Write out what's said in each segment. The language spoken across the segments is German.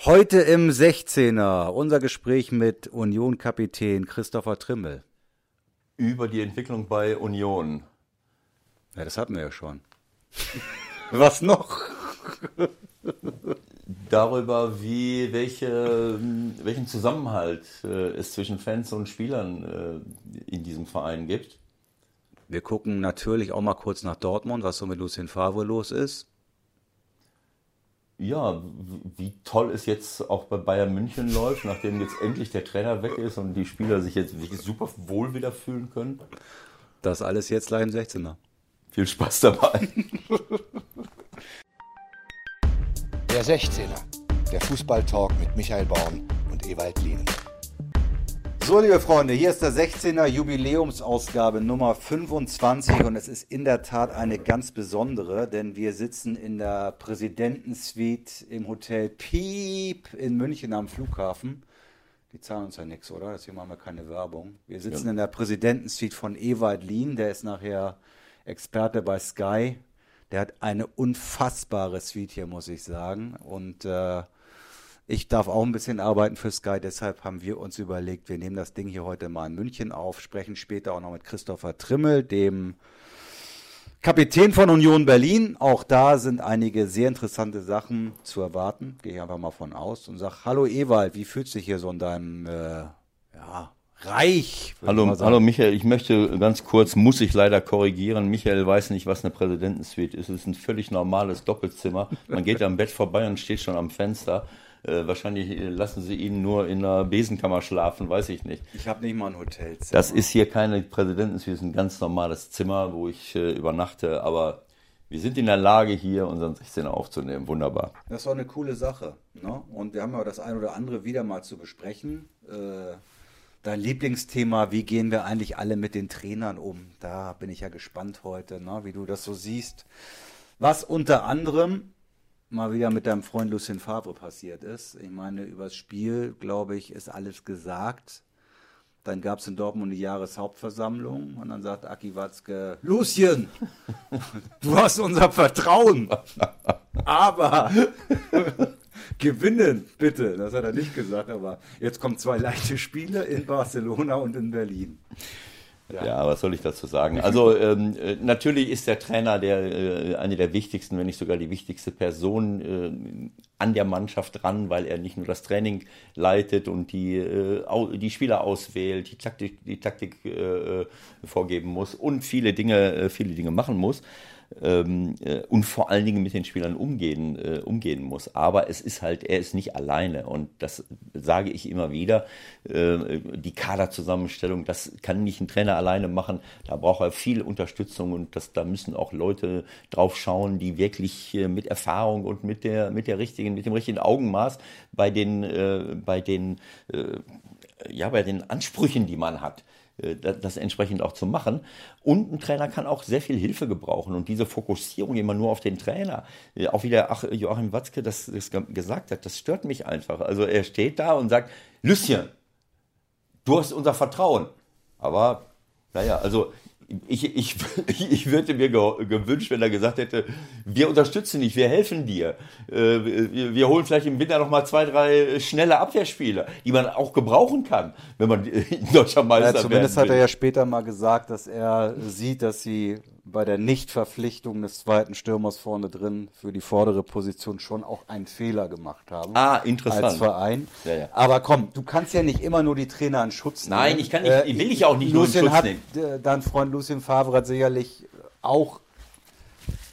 Heute im 16er unser Gespräch mit Union-Kapitän Christopher Trimmel. Über die Entwicklung bei Union. Ja, das hatten wir ja schon. Was noch? Darüber, wie, welche, welchen Zusammenhalt äh, es zwischen Fans und Spielern äh, in diesem Verein gibt. Wir gucken natürlich auch mal kurz nach Dortmund, was so mit Lucien Favre los ist. Ja, wie toll es jetzt auch bei Bayern München läuft, nachdem jetzt endlich der Trainer weg ist und die Spieler sich jetzt wirklich super wohl wieder fühlen können. Das alles jetzt gleich im 16er. Viel Spaß dabei. Der 16er, der Fußballtalk mit Michael Baum und Ewald Lienen. So, liebe Freunde, hier ist der 16er Jubiläumsausgabe Nummer 25 und es ist in der Tat eine ganz besondere, denn wir sitzen in der Präsidentensuite im Hotel Piep in München am Flughafen. Die zahlen uns ja nichts, oder? Deswegen machen wir keine Werbung. Wir sitzen ja. in der Präsidentensuite von Ewald Lien, der ist nachher Experte bei Sky. Der hat eine unfassbare Suite hier, muss ich sagen. Und äh, ich darf auch ein bisschen arbeiten für Sky, deshalb haben wir uns überlegt, wir nehmen das Ding hier heute mal in München auf, sprechen später auch noch mit Christopher Trimmel, dem Kapitän von Union Berlin. Auch da sind einige sehr interessante Sachen zu erwarten. Gehe ich einfach mal von aus und sage, hallo Ewald, wie fühlt sich hier so in deinem äh, ja, Reich? Hallo, hallo Michael, ich möchte ganz kurz, muss ich leider korrigieren. Michael weiß nicht, was eine Präsidentensuite ist. Es ist ein völlig normales Doppelzimmer. Man geht am Bett vorbei und steht schon am Fenster. Äh, wahrscheinlich lassen sie ihn nur in einer Besenkammer schlafen, weiß ich nicht. Ich habe nicht mal ein Hotelzimmer. Das ist hier keine Präsidentensuite, es ist ein ganz normales Zimmer, wo ich äh, übernachte, aber wir sind in der Lage, hier unseren 16er aufzunehmen. Wunderbar. Das ist auch eine coole Sache. Ne? Und wir haben ja das ein oder andere wieder mal zu besprechen. Äh, dein Lieblingsthema, wie gehen wir eigentlich alle mit den Trainern um? Da bin ich ja gespannt heute, ne? wie du das so siehst. Was unter anderem mal wieder mit deinem Freund Lucien Favre passiert ist. Ich meine, übers Spiel, glaube ich, ist alles gesagt. Dann gab es in Dortmund die Jahreshauptversammlung und dann sagt Aki Watzke, Lucien, du hast unser Vertrauen, aber gewinnen, bitte. Das hat er nicht gesagt, aber jetzt kommen zwei leichte Spiele in Barcelona und in Berlin. Ja. ja, was soll ich dazu sagen? Also ähm, äh, natürlich ist der Trainer der äh, eine der wichtigsten, wenn nicht sogar die wichtigste Person äh, an der Mannschaft dran, weil er nicht nur das Training leitet und die äh, die Spieler auswählt, die Taktik die Taktik äh, vorgeben muss und viele Dinge äh, viele Dinge machen muss ähm, äh, und vor allen Dingen mit den Spielern umgehen, äh, umgehen muss. Aber es ist halt, er ist nicht alleine und das sage ich immer wieder. Äh, die Kaderzusammenstellung, das kann nicht ein Trainer alleine machen. Da braucht er viel Unterstützung und das, da müssen auch Leute drauf schauen, die wirklich äh, mit Erfahrung und mit der, mit der richtigen, mit dem richtigen Augenmaß bei den, äh, bei den, äh, ja, bei den Ansprüchen, die man hat, das entsprechend auch zu machen. Und ein Trainer kann auch sehr viel Hilfe gebrauchen. Und diese Fokussierung immer nur auf den Trainer, äh, auch wie der Joachim Watzke das, das gesagt hat, das stört mich einfach. Also er steht da und sagt, Lucien, du hast unser Vertrauen. Aber naja, also ich, ich, ich würde mir gewünscht, wenn er gesagt hätte, wir unterstützen dich, wir helfen dir. Äh, wir holen vielleicht im Winter noch mal zwei, drei schnelle Abwehrspieler, die man auch gebrauchen kann, wenn man deutscher Meister ja, Zumindest hat er ja später mal gesagt, dass er sieht, dass sie bei der Nichtverpflichtung des zweiten Stürmers vorne drin für die vordere Position schon auch einen Fehler gemacht haben. Ah, interessant. Als Verein. Ja, ja. Aber komm, du kannst ja nicht immer nur die Trainer in Schutz nehmen. Nein, ich kann nicht, äh, will ich auch nicht Lucien nur in Schutz hat, nehmen. Dein Freund Lucien Favre hat sicherlich auch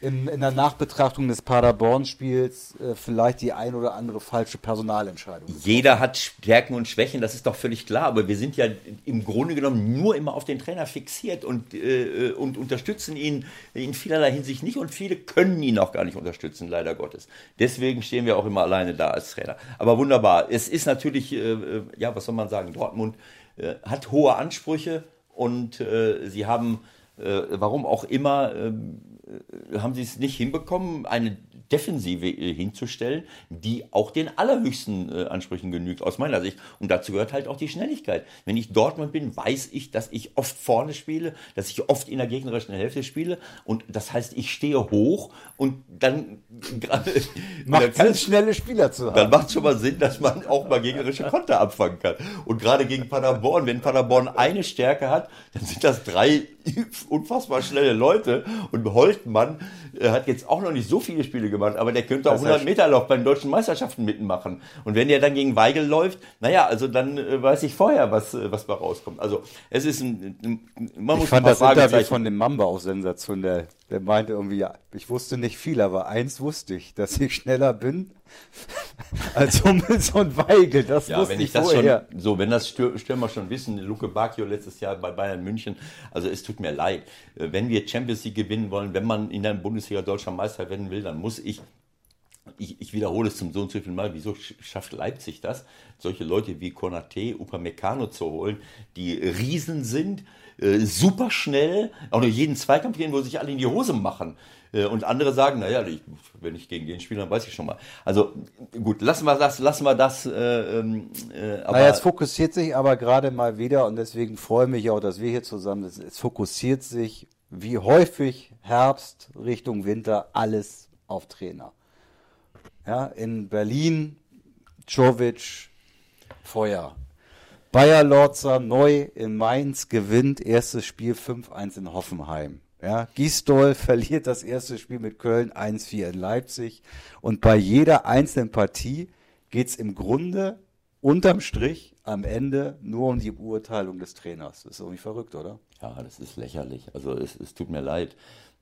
in, in der Nachbetrachtung des Paderborn-Spiels äh, vielleicht die ein oder andere falsche Personalentscheidung. Jeder hat Stärken und Schwächen, das ist doch völlig klar. Aber wir sind ja im Grunde genommen nur immer auf den Trainer fixiert und, äh, und unterstützen ihn in vielerlei Hinsicht nicht. Und viele können ihn auch gar nicht unterstützen, leider Gottes. Deswegen stehen wir auch immer alleine da als Trainer. Aber wunderbar. Es ist natürlich, äh, äh ja, was soll man sagen, Dortmund äh, hat hohe Ansprüche und äh, sie haben, warum auch immer, ähm, haben sie es nicht hinbekommen, eine Defensive äh, hinzustellen, die auch den allerhöchsten äh, Ansprüchen genügt, aus meiner Sicht. Und dazu gehört halt auch die Schnelligkeit. Wenn ich Dortmund bin, weiß ich, dass ich oft vorne spiele, dass ich oft in der gegnerischen Hälfte spiele. Und das heißt, ich stehe hoch und dann macht dann schnelle Spieler zu haben. Dann macht es schon mal Sinn, dass man auch mal gegnerische Konter abfangen kann. Und gerade gegen Paderborn, wenn Paderborn eine Stärke hat, dann sind das drei unfassbar schnelle Leute. Und Holtmann äh, hat jetzt auch noch nicht so viele Spiele gemacht, aber der könnte auch 100 Meter Lauf bei den deutschen Meisterschaften mitmachen. Und wenn der dann gegen Weigel läuft, naja, also dann äh, weiß ich vorher, was, äh, was da rauskommt. Also es ist ein, man muss ich fand das Interview von dem Mamba auch sensationell. Der meinte irgendwie, ja, ich wusste nicht viel, aber eins wusste ich, dass ich schneller bin als Hummels und Weigel. Das ja, wusste wenn ich, ich das vorher. Schon, so, wenn das Stürmer schon wissen, Luke Bacchio letztes Jahr bei Bayern München, also es tut mir leid, äh, wenn wir Champions League gewinnen wollen, wenn man in der Bundesliga deutscher Meister werden will, dann muss ich ich, ich, wiederhole es zum so und so viel Mal, wieso schafft Leipzig das, solche Leute wie Konate, Upamecano zu holen, die Riesen sind, äh, super schnell, auch nur jeden Zweikampf gehen, wo sich alle in die Hose machen. Äh, und andere sagen, naja, ich, wenn ich gegen den spiele, dann weiß ich schon mal. Also gut, lassen wir das, lassen wir das. Äh, ähm, äh, aber naja, es fokussiert sich aber gerade mal wieder und deswegen freue ich mich auch, dass wir hier zusammen sind. Es fokussiert sich wie häufig Herbst Richtung Winter alles auf Trainer. Ja, in Berlin, Jovic, Feuer. Bayer Lorzer neu in Mainz gewinnt erstes Spiel 5-1 in Hoffenheim. Ja, Gisdol verliert das erste Spiel mit Köln 1-4 in Leipzig. Und bei jeder einzelnen Partie geht's im Grunde unterm Strich am Ende nur um die Beurteilung des Trainers. Das ist irgendwie verrückt, oder? Ja, das ist lächerlich. Also es, es tut mir leid.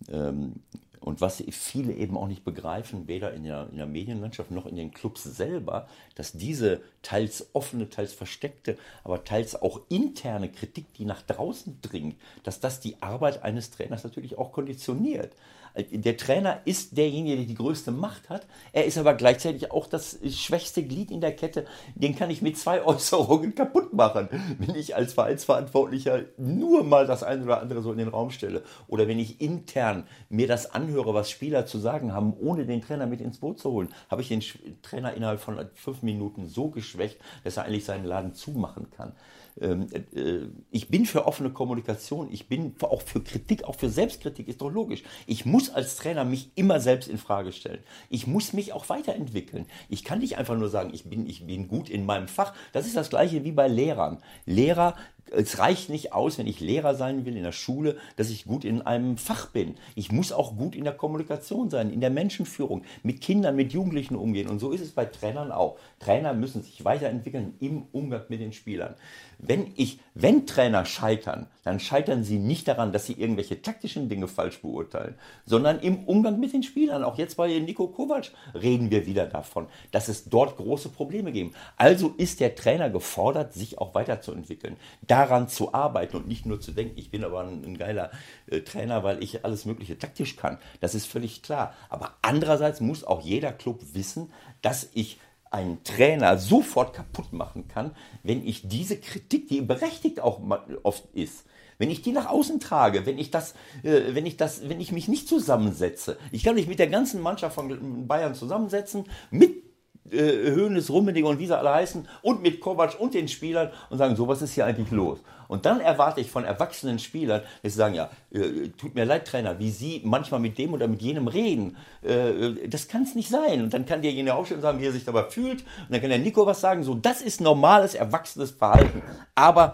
Ähm, und was viele eben auch nicht begreifen, weder in der, in der, Medienlandschaft noch in den Clubs selber, dass diese teils offene, teils versteckte, aber teils auch interne Kritik, die nach draußen dringt, dass das die Arbeit eines Trainers natürlich auch konditioniert. Der Trainer ist derjenige, der die größte Macht hat. Er ist aber gleichzeitig auch das schwächste Glied in der Kette. Den kann ich mit zwei Äußerungen kaputt machen, wenn ich als Vereinsverantwortlicher nur mal das eine oder andere so in den Raum stelle. Oder wenn ich intern mir das anhöre, was Spieler zu sagen haben, ohne den Trainer mit ins Boot zu holen, habe ich den Trainer innerhalb von fünf Minuten so geschwächt, dass er eigentlich seinen Laden zumachen kann. Ähm, äh, ich bin für offene Kommunikation, ich bin auch für Kritik, auch für Selbstkritik, ist doch logisch. Ich muss als Trainer mich immer selbst in Frage stellen. Ich muss mich auch weiterentwickeln. Ich kann nicht einfach nur sagen, ich bin, ich bin gut in meinem Fach. Das ist das gleiche wie bei Lehrern. Lehrer es reicht nicht aus, wenn ich Lehrer sein will in der Schule, dass ich gut in einem Fach bin. Ich muss auch gut in der Kommunikation sein, in der Menschenführung, mit Kindern, mit Jugendlichen umgehen. Und so ist es bei Trainern auch. Trainer müssen sich weiterentwickeln im Umgang mit den Spielern. Wenn ich, wenn Trainer scheitern, dann scheitern sie nicht daran, dass sie irgendwelche taktischen Dinge falsch beurteilen, sondern im Umgang mit den Spielern. Auch jetzt bei Nico Kovac reden wir wieder davon, dass es dort große Probleme gibt. Also ist der Trainer gefordert, sich auch weiterzuentwickeln. Da daran zu arbeiten und nicht nur zu denken, ich bin aber ein, ein geiler äh, Trainer, weil ich alles Mögliche taktisch kann. Das ist völlig klar. Aber andererseits muss auch jeder Club wissen, dass ich einen Trainer sofort kaputt machen kann, wenn ich diese Kritik, die berechtigt auch oft ist, wenn ich die nach außen trage, wenn ich das, äh, wenn ich das, wenn ich mich nicht zusammensetze. Ich kann mich mit der ganzen Mannschaft von Bayern zusammensetzen, mit äh, Höhnes, Rummenigge und wie sie alle heißen und mit Kovac und den Spielern und sagen, so was ist hier eigentlich los? Und dann erwarte ich von erwachsenen Spielern, dass sie sagen, ja, äh, tut mir leid, Trainer, wie Sie manchmal mit dem oder mit jenem reden, äh, das kann es nicht sein. Und dann kann derjenige aufstehen und sagen, wie er sich dabei fühlt. Und dann kann der Nico was sagen, so, das ist normales, erwachsenes Verhalten. Aber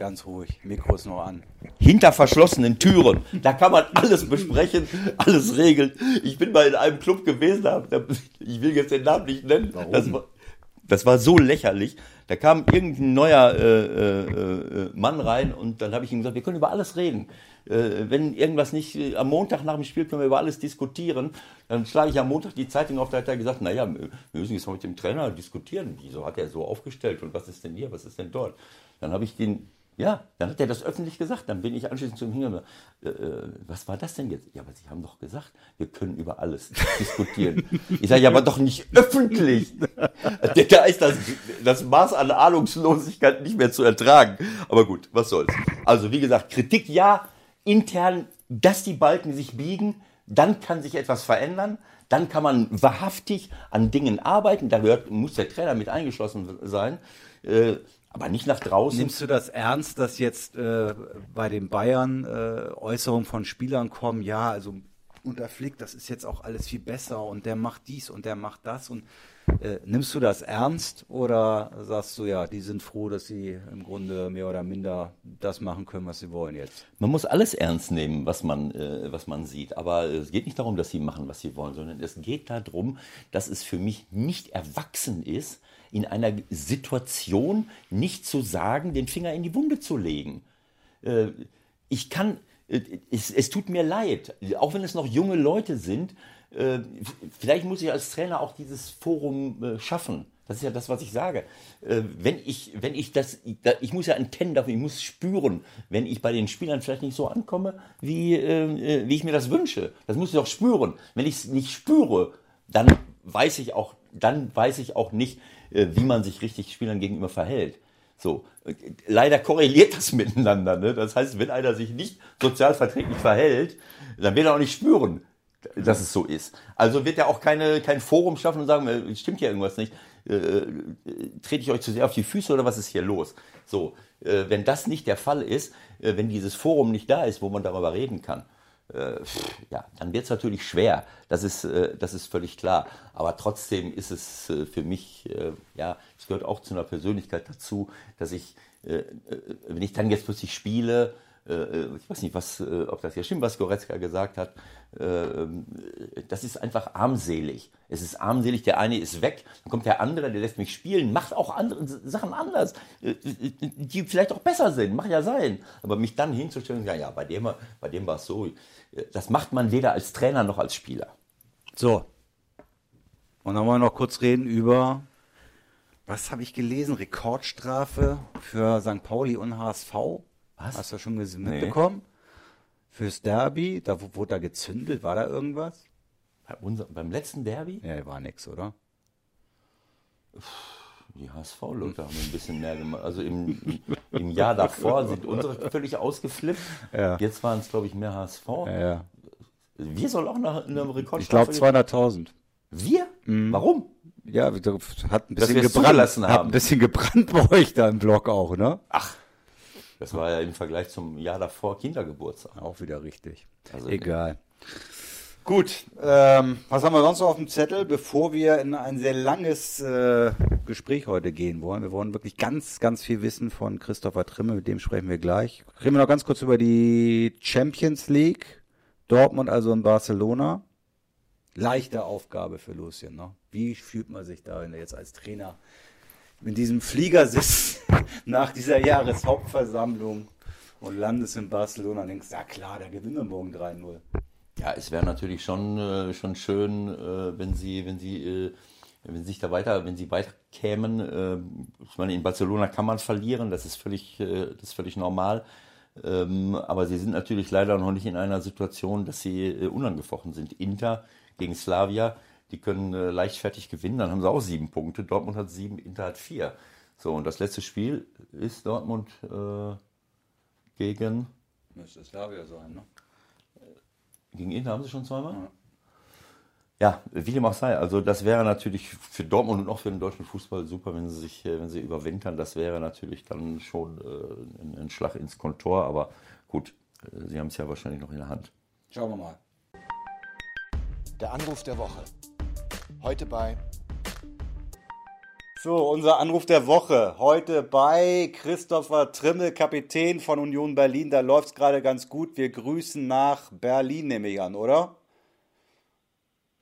Ganz ruhig, Mikro ist noch an. Hinter verschlossenen Türen. Da kann man alles besprechen, alles regeln. Ich bin mal in einem Club gewesen, da, ich will jetzt den Namen nicht nennen. Warum? Das war, das war so lächerlich. Da kam irgendein neuer äh, äh, äh Mann rein und dann habe ich ihm gesagt, wir können über alles reden. Äh, wenn irgendwas nicht, äh, am Montag nach dem Spiel können wir über alles diskutieren. Dann schlage ich am Montag die Zeitung auf, da hat er gesagt, naja, wir müssen jetzt mal mit dem Trainer diskutieren. Wieso hat er so aufgestellt und was ist denn hier, was ist denn dort? Dann habe ich den ja, dann hat er das öffentlich gesagt. Dann bin ich anschließend zu ihm hingegangen. Äh, äh, was war das denn jetzt? Ja, aber Sie haben doch gesagt, wir können über alles diskutieren. ich sage, ja, aber doch nicht öffentlich. da ist das, das Maß an Ahnungslosigkeit nicht mehr zu ertragen. Aber gut, was soll's. Also, wie gesagt, Kritik ja, intern, dass die Balken sich biegen, dann kann sich etwas verändern, dann kann man wahrhaftig an Dingen arbeiten, da gehört, muss der Trainer mit eingeschlossen sein, äh, aber nicht nach draußen. Nimmst du das ernst, dass jetzt äh, bei den Bayern äh, Äußerungen von Spielern kommen, ja, also unter Flick, das ist jetzt auch alles viel besser und der macht dies und der macht das und äh, nimmst du das ernst oder sagst du ja, die sind froh, dass sie im Grunde mehr oder minder das machen können, was sie wollen jetzt? Man muss alles ernst nehmen, was man, äh, was man sieht. Aber es geht nicht darum, dass sie machen, was sie wollen, sondern es geht darum, dass es für mich nicht erwachsen ist, in einer Situation nicht zu sagen, den Finger in die Wunde zu legen. Äh, ich kann, äh, es, es tut mir leid, auch wenn es noch junge Leute sind, äh, vielleicht muss ich als Trainer auch dieses Forum schaffen. Das ist ja das, was ich sage. Wenn ich, wenn ich das, ich muss ja Antennen dafür, ich muss spüren, wenn ich bei den Spielern vielleicht nicht so ankomme, wie, wie ich mir das wünsche. Das muss ich auch spüren. Wenn ich es nicht spüre, dann weiß ich auch, dann weiß ich auch nicht, wie man sich richtig Spielern gegenüber verhält. So, leider korreliert das miteinander. Ne? Das heißt, wenn einer sich nicht sozialverträglich verhält, dann wird er auch nicht spüren, dass es so ist. Also wird er auch keine, kein Forum schaffen und sagen, äh, stimmt hier irgendwas nicht, äh, äh, trete ich euch zu sehr auf die Füße oder was ist hier los? So, äh, wenn das nicht der Fall ist, äh, wenn dieses Forum nicht da ist, wo man darüber reden kann, äh, ja, dann wird es natürlich schwer. Das ist, das ist völlig klar. Aber trotzdem ist es für mich, ja, es gehört auch zu einer Persönlichkeit dazu, dass ich, wenn ich dann jetzt plötzlich spiele, ich weiß nicht, was, ob das hier stimmt, was Goretzka gesagt hat, äh, das ist einfach armselig. Es ist armselig, der eine ist weg, dann kommt der andere, der lässt mich spielen, macht auch andere Sachen anders, äh, die vielleicht auch besser sind, mag ja sein. Aber mich dann hinzustellen, ja, ja, bei dem, bei dem war es so, das macht man weder als Trainer noch als Spieler. So. Und dann wollen wir noch kurz reden über, was habe ich gelesen? Rekordstrafe für St. Pauli und HSV. Was? Hast du schon mitbekommen? Nee. Fürs Derby, da wurde da gezündelt, war da irgendwas? Bei unser, beim letzten Derby? Ja, war nix, oder? Die HSV-Leute haben ein bisschen mehr gemacht. Also im, im Jahr davor sind unsere völlig ausgeflippt. Ja. Jetzt waren es, glaube ich, mehr HSV. Ja, ja. Wir sollen auch nach einem Rekord Ich glaube 200.000. Wir? Mhm. Warum? Ja, hat ein bisschen gebrannt. Haben. Hat ein bisschen gebrannt bei euch da im Blog auch, ne? Ach. Das war ja im Vergleich zum Jahr davor Kindergeburtstag. Auch wieder richtig. Also Egal. Gut, ähm, was haben wir sonst noch auf dem Zettel, bevor wir in ein sehr langes äh, Gespräch heute gehen wollen? Wir wollen wirklich ganz, ganz viel wissen von Christopher Trimme, mit dem sprechen wir gleich. Reden wir noch ganz kurz über die Champions League. Dortmund also in Barcelona. Leichte Aufgabe für Lucien. Ne? Wie fühlt man sich da, wenn er jetzt als Trainer in diesem Flieger sitzt nach dieser Jahreshauptversammlung und landest in Barcelona und denkst, ja klar, da gewinnen wir morgen 3-0. Ja, es wäre natürlich schon, äh, schon schön, äh, wenn sie, wenn sie, äh, wenn sie sich da weiter, wenn sie weiter kämen. Äh, ich meine, in Barcelona kann man verlieren, das ist völlig, äh, das ist völlig normal. Ähm, aber sie sind natürlich leider noch nicht in einer Situation, dass sie äh, unangefochten sind. Inter gegen Slavia, die können äh, leichtfertig gewinnen, dann haben sie auch sieben Punkte. Dortmund hat sieben, Inter hat vier. So, und das letzte Spiel ist Dortmund äh, gegen. Müsste Slavia sein, ne? Gegen Inter haben sie schon zweimal? Ja. Ja, wie dem auch sei. Also das wäre natürlich für Dortmund und auch für den deutschen Fußball super, wenn sie sich, äh, wenn sie überwintern. Das wäre natürlich dann schon äh, ein, ein, Schlag ins Kontor. Aber gut, äh, sie haben es ja wahrscheinlich noch in der Hand. Schauen wir mal. Der Anruf der Woche. Heute bei. So, unser Anruf der Woche. Heute bei Christopher Trimmel, Kapitän von Union Berlin. Da läuft es gerade ganz gut. Wir grüßen nach Berlin, nehme ich an, oder?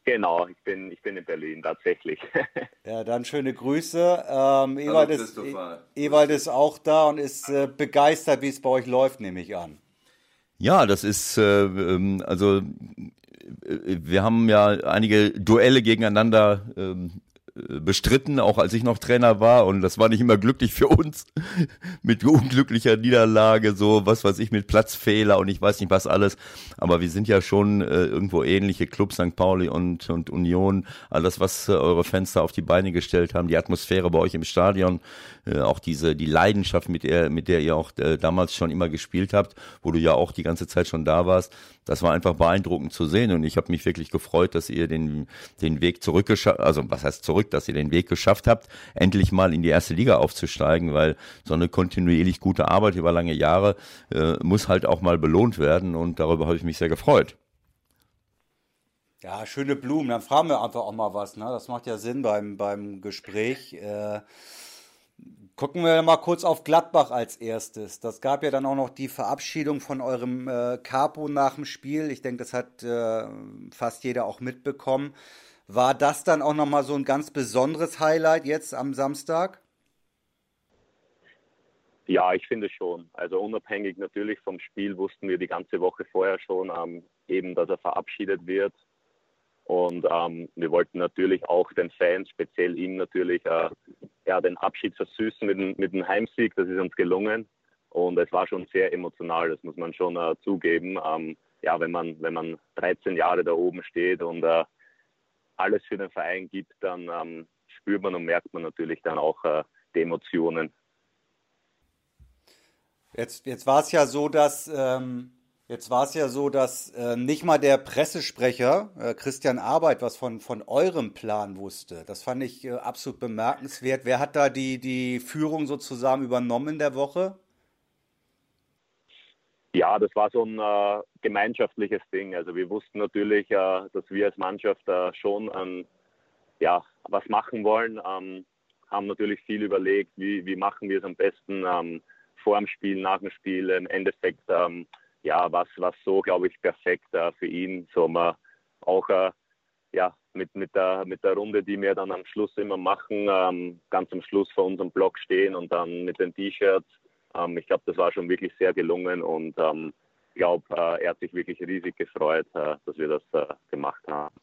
Genau, ich bin, ich bin in Berlin tatsächlich. ja, dann schöne Grüße. Ähm, Ewald, ist, Ewald ist auch da und ist äh, begeistert, wie es bei euch läuft, nehme ich an. Ja, das ist äh, ähm, also wir haben ja einige Duelle gegeneinander ähm, bestritten, auch als ich noch Trainer war. Und das war nicht immer glücklich für uns. mit unglücklicher Niederlage, so was weiß ich, mit Platzfehler und ich weiß nicht was alles. Aber wir sind ja schon äh, irgendwo ähnliche Clubs, St. Pauli und, und Union. Alles, was äh, eure Fenster auf die Beine gestellt haben, die Atmosphäre bei euch im Stadion, äh, auch diese, die Leidenschaft, mit der, mit der ihr auch äh, damals schon immer gespielt habt, wo du ja auch die ganze Zeit schon da warst. Das war einfach beeindruckend zu sehen und ich habe mich wirklich gefreut, dass ihr den, den Weg zurückgeschafft, also was heißt zurück, dass ihr den Weg geschafft habt, endlich mal in die erste Liga aufzusteigen, weil so eine kontinuierlich gute Arbeit über lange Jahre äh, muss halt auch mal belohnt werden und darüber habe ich mich sehr gefreut. Ja, schöne Blumen. Dann fragen wir einfach auch mal was. Ne? Das macht ja Sinn beim, beim Gespräch. Äh, Gucken wir mal kurz auf Gladbach als erstes. Das gab ja dann auch noch die Verabschiedung von eurem äh, Capo nach dem Spiel. Ich denke, das hat äh, fast jeder auch mitbekommen. War das dann auch nochmal so ein ganz besonderes Highlight jetzt am Samstag? Ja, ich finde schon. Also unabhängig natürlich vom Spiel wussten wir die ganze Woche vorher schon ähm, eben, dass er verabschiedet wird. Und ähm, wir wollten natürlich auch den Fans, speziell ihm natürlich, äh, ja, den Abschied versüßen mit, mit dem Heimsieg. Das ist uns gelungen. Und es war schon sehr emotional, das muss man schon äh, zugeben. Ähm, ja, wenn man, wenn man 13 Jahre da oben steht und äh, alles für den Verein gibt, dann ähm, spürt man und merkt man natürlich dann auch äh, die Emotionen. Jetzt, jetzt war es ja so, dass ähm, Jetzt war es ja so, dass äh, nicht mal der Pressesprecher äh, Christian Arbeit was von, von eurem Plan wusste. Das fand ich äh, absolut bemerkenswert. Wer hat da die, die Führung sozusagen übernommen in der Woche? Ja, das war so ein äh, gemeinschaftliches Ding. Also wir wussten natürlich, äh, dass wir als Mannschaft äh, schon ähm, ja, was machen wollen. Ähm, haben natürlich viel überlegt, wie, wie machen wir es am besten ähm, vor dem Spiel, nach dem Spiel. Im Endeffekt ähm, ja, was, was so, glaube ich, perfekt äh, für ihn. So man auch äh, ja, mit, mit, der, mit der Runde, die wir dann am Schluss immer machen, ähm, ganz am Schluss vor unserem Blog stehen und dann mit den T-Shirts. Ähm, ich glaube, das war schon wirklich sehr gelungen und ähm, ich glaube, äh, er hat sich wirklich riesig gefreut, äh, dass wir das äh, gemacht haben.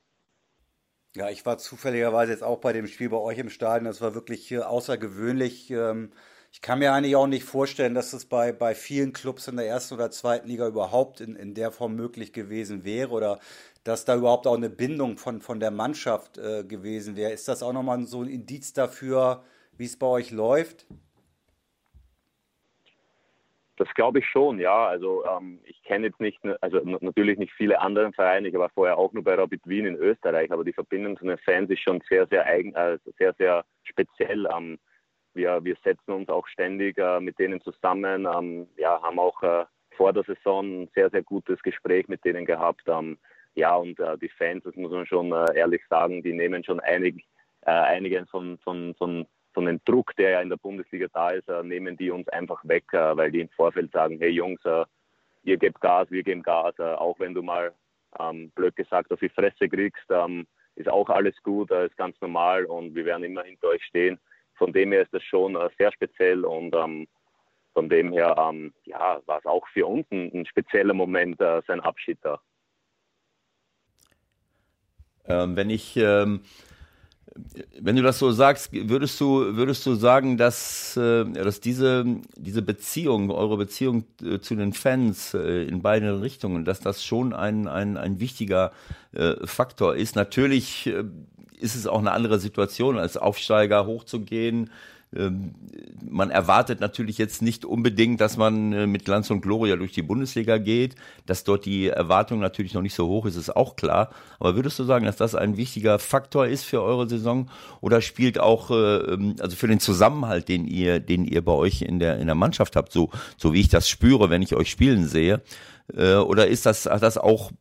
Ja, ich war zufälligerweise jetzt auch bei dem Spiel bei euch im Stadion. Das war wirklich äh, außergewöhnlich. Ähm, ich kann mir eigentlich auch nicht vorstellen, dass es bei, bei vielen Clubs in der ersten oder zweiten Liga überhaupt in, in der Form möglich gewesen wäre oder dass da überhaupt auch eine Bindung von, von der Mannschaft äh, gewesen wäre. Ist das auch nochmal so ein Indiz dafür, wie es bei euch läuft? Das glaube ich schon, ja. Also ähm, ich kenne jetzt nicht, also natürlich nicht viele andere Vereine. Ich war vorher auch nur bei Rapid Wien in Österreich, aber die Verbindung zu den Fans ist schon sehr, sehr eigen, äh, sehr, sehr speziell. Ähm, wir, wir setzen uns auch ständig äh, mit denen zusammen, ähm, ja, haben auch äh, vor der Saison ein sehr, sehr gutes Gespräch mit denen gehabt. Ähm, ja, und äh, die Fans, das muss man schon äh, ehrlich sagen, die nehmen schon einig, äh, einigen von, von, von, von dem Druck, der ja in der Bundesliga da ist, äh, nehmen die uns einfach weg, weil die im Vorfeld sagen, hey Jungs, ihr gebt Gas, wir geben Gas, auch wenn du mal, ähm, blöd gesagt, auf die Fresse kriegst, ähm, ist auch alles gut, ist ganz normal und wir werden immer hinter euch stehen von dem her ist das schon äh, sehr speziell und ähm, von dem her ähm, ja, war es auch für uns ein, ein spezieller Moment, äh, sein Abschied da. Ähm, wenn ich, ähm, wenn du das so sagst, würdest du, würdest du sagen, dass, äh, dass diese, diese Beziehung, eure Beziehung äh, zu den Fans äh, in beide Richtungen, dass das schon ein, ein, ein wichtiger äh, Faktor ist? Natürlich ist es auch eine andere Situation, als Aufsteiger hochzugehen. Ähm, man erwartet natürlich jetzt nicht unbedingt, dass man äh, mit Glanz und Gloria durch die Bundesliga geht. Dass dort die Erwartung natürlich noch nicht so hoch ist, ist auch klar. Aber würdest du sagen, dass das ein wichtiger Faktor ist für eure Saison? Oder spielt auch, äh, ähm, also für den Zusammenhalt, den ihr, den ihr bei euch in der, in der Mannschaft habt, so, so wie ich das spüre, wenn ich euch spielen sehe? Äh, oder ist das, hat das auch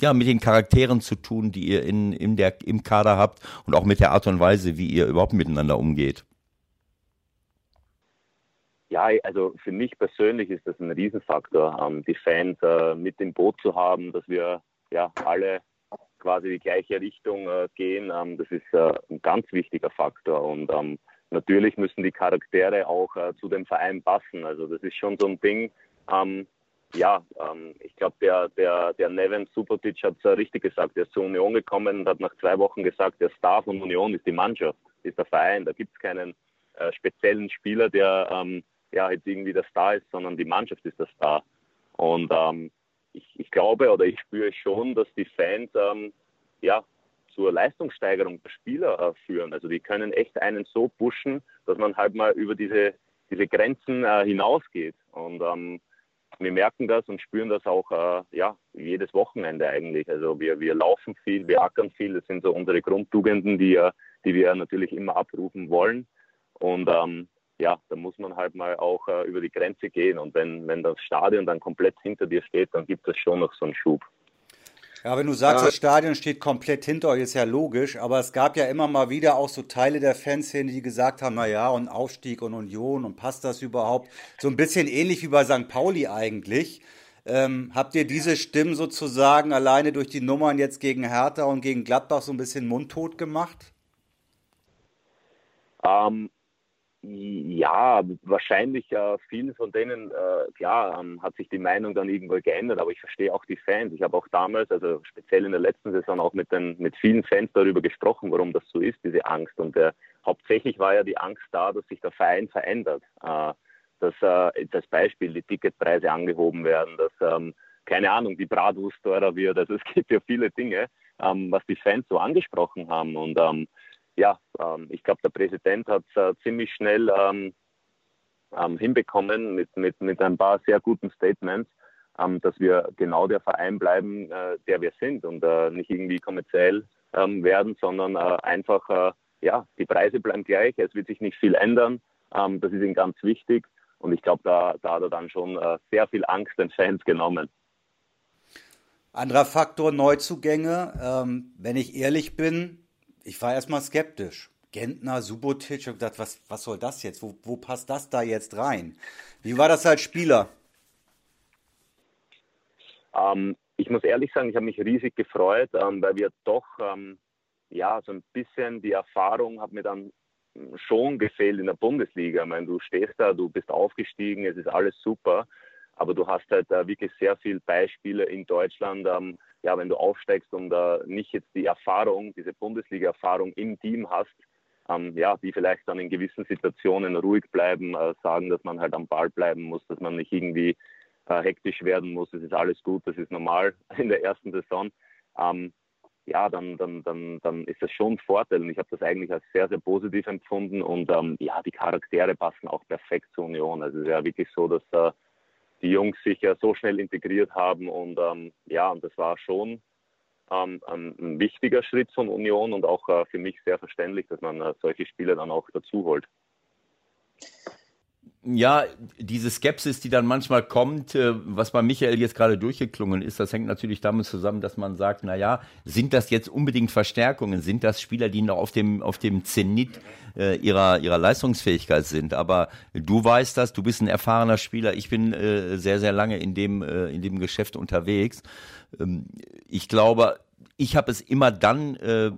ja, mit den Charakteren zu tun, die ihr in, in der, im Kader habt und auch mit der Art und Weise, wie ihr überhaupt miteinander umgeht? Ja, also für mich persönlich ist das ein Riesenfaktor, ähm, die Fans äh, mit dem Boot zu haben, dass wir ja alle quasi die gleiche Richtung äh, gehen. Ähm, das ist äh, ein ganz wichtiger Faktor und ähm, natürlich müssen die Charaktere auch zu dem Verein passen. Also das ist schon so ein Ding. Ja, ähm, ich glaube, der, der, der Neven Subotic hat es richtig gesagt. Er ist zur Union gekommen und hat nach zwei Wochen gesagt, der Star von Union ist die Mannschaft, ist der Verein. Da gibt es keinen äh, speziellen Spieler, der ähm, ja, jetzt irgendwie der Star ist, sondern die Mannschaft ist der Star. Und ähm, ich, ich, glaube oder ich spüre schon, dass die Fans ähm, ja, zur Leistungssteigerung der Spieler äh, führen. Also die können echt einen so pushen, dass man halt mal über diese, diese Grenzen äh, hinausgeht. Und ähm, wir merken das und spüren das auch äh, ja, jedes Wochenende eigentlich. Also wir, wir laufen viel, wir ackern viel. Das sind so unsere Grundtugenden, die, die wir natürlich immer abrufen wollen. Und ähm, ja, da muss man halt mal auch äh, über die Grenze gehen. Und wenn, wenn das Stadion dann komplett hinter dir steht, dann gibt es schon noch so einen Schub. Ja, wenn du sagst, ja. das Stadion steht komplett hinter euch, ist ja logisch, aber es gab ja immer mal wieder auch so Teile der Fanszene, die gesagt haben, na ja, und Aufstieg und Union und passt das überhaupt? So ein bisschen ähnlich wie bei St. Pauli eigentlich. Ähm, habt ihr diese Stimmen sozusagen alleine durch die Nummern jetzt gegen Hertha und gegen Gladbach so ein bisschen mundtot gemacht? Ähm, ja, wahrscheinlich äh, vielen von denen, äh, klar, ähm, hat sich die Meinung dann irgendwo geändert, aber ich verstehe auch die Fans. Ich habe auch damals, also speziell in der letzten Saison, auch mit, den, mit vielen Fans darüber gesprochen, warum das so ist, diese Angst. Und äh, hauptsächlich war ja die Angst da, dass sich der Verein verändert. Äh, dass äh, das Beispiel die Ticketpreise angehoben werden, dass, ähm, keine Ahnung, die Bratwurst teurer wird. Also es gibt ja viele Dinge, ähm, was die Fans so angesprochen haben. Und ähm, ja, ähm, ich glaube, der Präsident hat es äh, ziemlich schnell ähm, ähm, hinbekommen mit, mit, mit ein paar sehr guten Statements, ähm, dass wir genau der Verein bleiben, äh, der wir sind und äh, nicht irgendwie kommerziell ähm, werden, sondern äh, einfach, äh, ja, die Preise bleiben gleich, es wird sich nicht viel ändern. Ähm, das ist ihm ganz wichtig und ich glaube, da, da hat er dann schon äh, sehr viel Angst den Fans genommen. Anderer Faktor Neuzugänge. Wenn ich ehrlich bin, ich war erstmal skeptisch. Gentner, Subotic, ich habe gedacht, was, was soll das jetzt? Wo, wo passt das da jetzt rein? Wie war das als Spieler? Ähm, ich muss ehrlich sagen, ich habe mich riesig gefreut, ähm, weil wir doch, ähm, ja, so ein bisschen die Erfahrung hat mir dann schon gefehlt in der Bundesliga. Ich meine, du stehst da, du bist aufgestiegen, es ist alles super, aber du hast halt äh, wirklich sehr viele Beispiele in Deutschland, ähm, ja, wenn du aufsteigst und äh, nicht jetzt die Erfahrung, diese Bundesliga-Erfahrung im Team hast, ähm, ja, die vielleicht dann in gewissen Situationen ruhig bleiben, äh, sagen, dass man halt am Ball bleiben muss, dass man nicht irgendwie äh, hektisch werden muss, das ist alles gut, das ist normal in der ersten Saison. Ähm, ja, dann, dann, dann, dann ist das schon ein Vorteil. Und ich habe das eigentlich als sehr, sehr positiv empfunden. Und ähm, ja, die Charaktere passen auch perfekt zur Union. Also es ist ja wirklich so, dass äh, die Jungs sich ja so schnell integriert haben. Und ähm, ja, und das war schon ähm, ein, ein, wichtiger Schritt von Union und auch äh, für mich sehr verständlich, dass man äh, solche Spieler dann auch dazu holt ja, diese Skepsis, die dann manchmal kommt, äh, was bei Michael jetzt gerade durchgeklungen ist, das hängt natürlich damit zusammen, dass man sagt, na ja, sind das jetzt unbedingt Verstärkungen? Sind das Spieler, die noch auf dem, auf dem Zenit äh, ihrer, ihrer Leistungsfähigkeit sind? Aber du weißt das, du bist ein erfahrener Spieler. Ich bin äh, sehr, sehr lange in dem, äh, in dem Geschäft unterwegs. Ähm, ich glaube, ich habe es immer dann äh,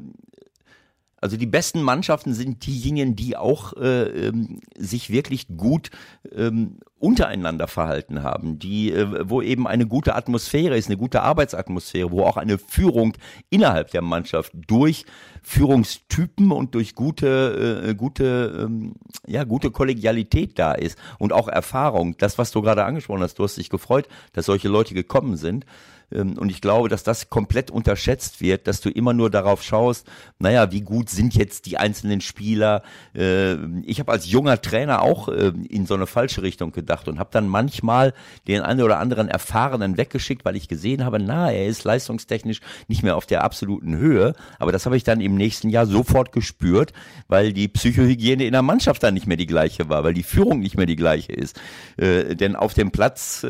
also die besten Mannschaften sind diejenigen, die auch äh, ähm, sich wirklich gut ähm, untereinander verhalten haben, die, äh, wo eben eine gute Atmosphäre ist, eine gute Arbeitsatmosphäre, wo auch eine Führung innerhalb der Mannschaft durch Führungstypen und durch gute, äh, gute, ähm, ja, gute Kollegialität da ist und auch Erfahrung. Das, was du gerade angesprochen hast, du hast dich gefreut, dass solche Leute gekommen sind. Ähm, und ich glaube, dass das komplett unterschätzt wird, dass du immer nur darauf schaust, naja, wie gut sind jetzt die einzelnen Spieler. Äh, ich habe als junger Trainer auch äh, in so eine falsche Richtung gedacht und habe dann manchmal den einen oder anderen Erfahrenen weggeschickt, weil ich gesehen habe, na, er ist leistungstechnisch nicht mehr auf der absoluten Höhe. Aber das habe ich dann im nächsten Jahr sofort gespürt, weil die Psychohygiene in der Mannschaft dann nicht mehr die gleiche war, weil die Führung nicht mehr die gleiche ist. Äh, denn auf dem Platz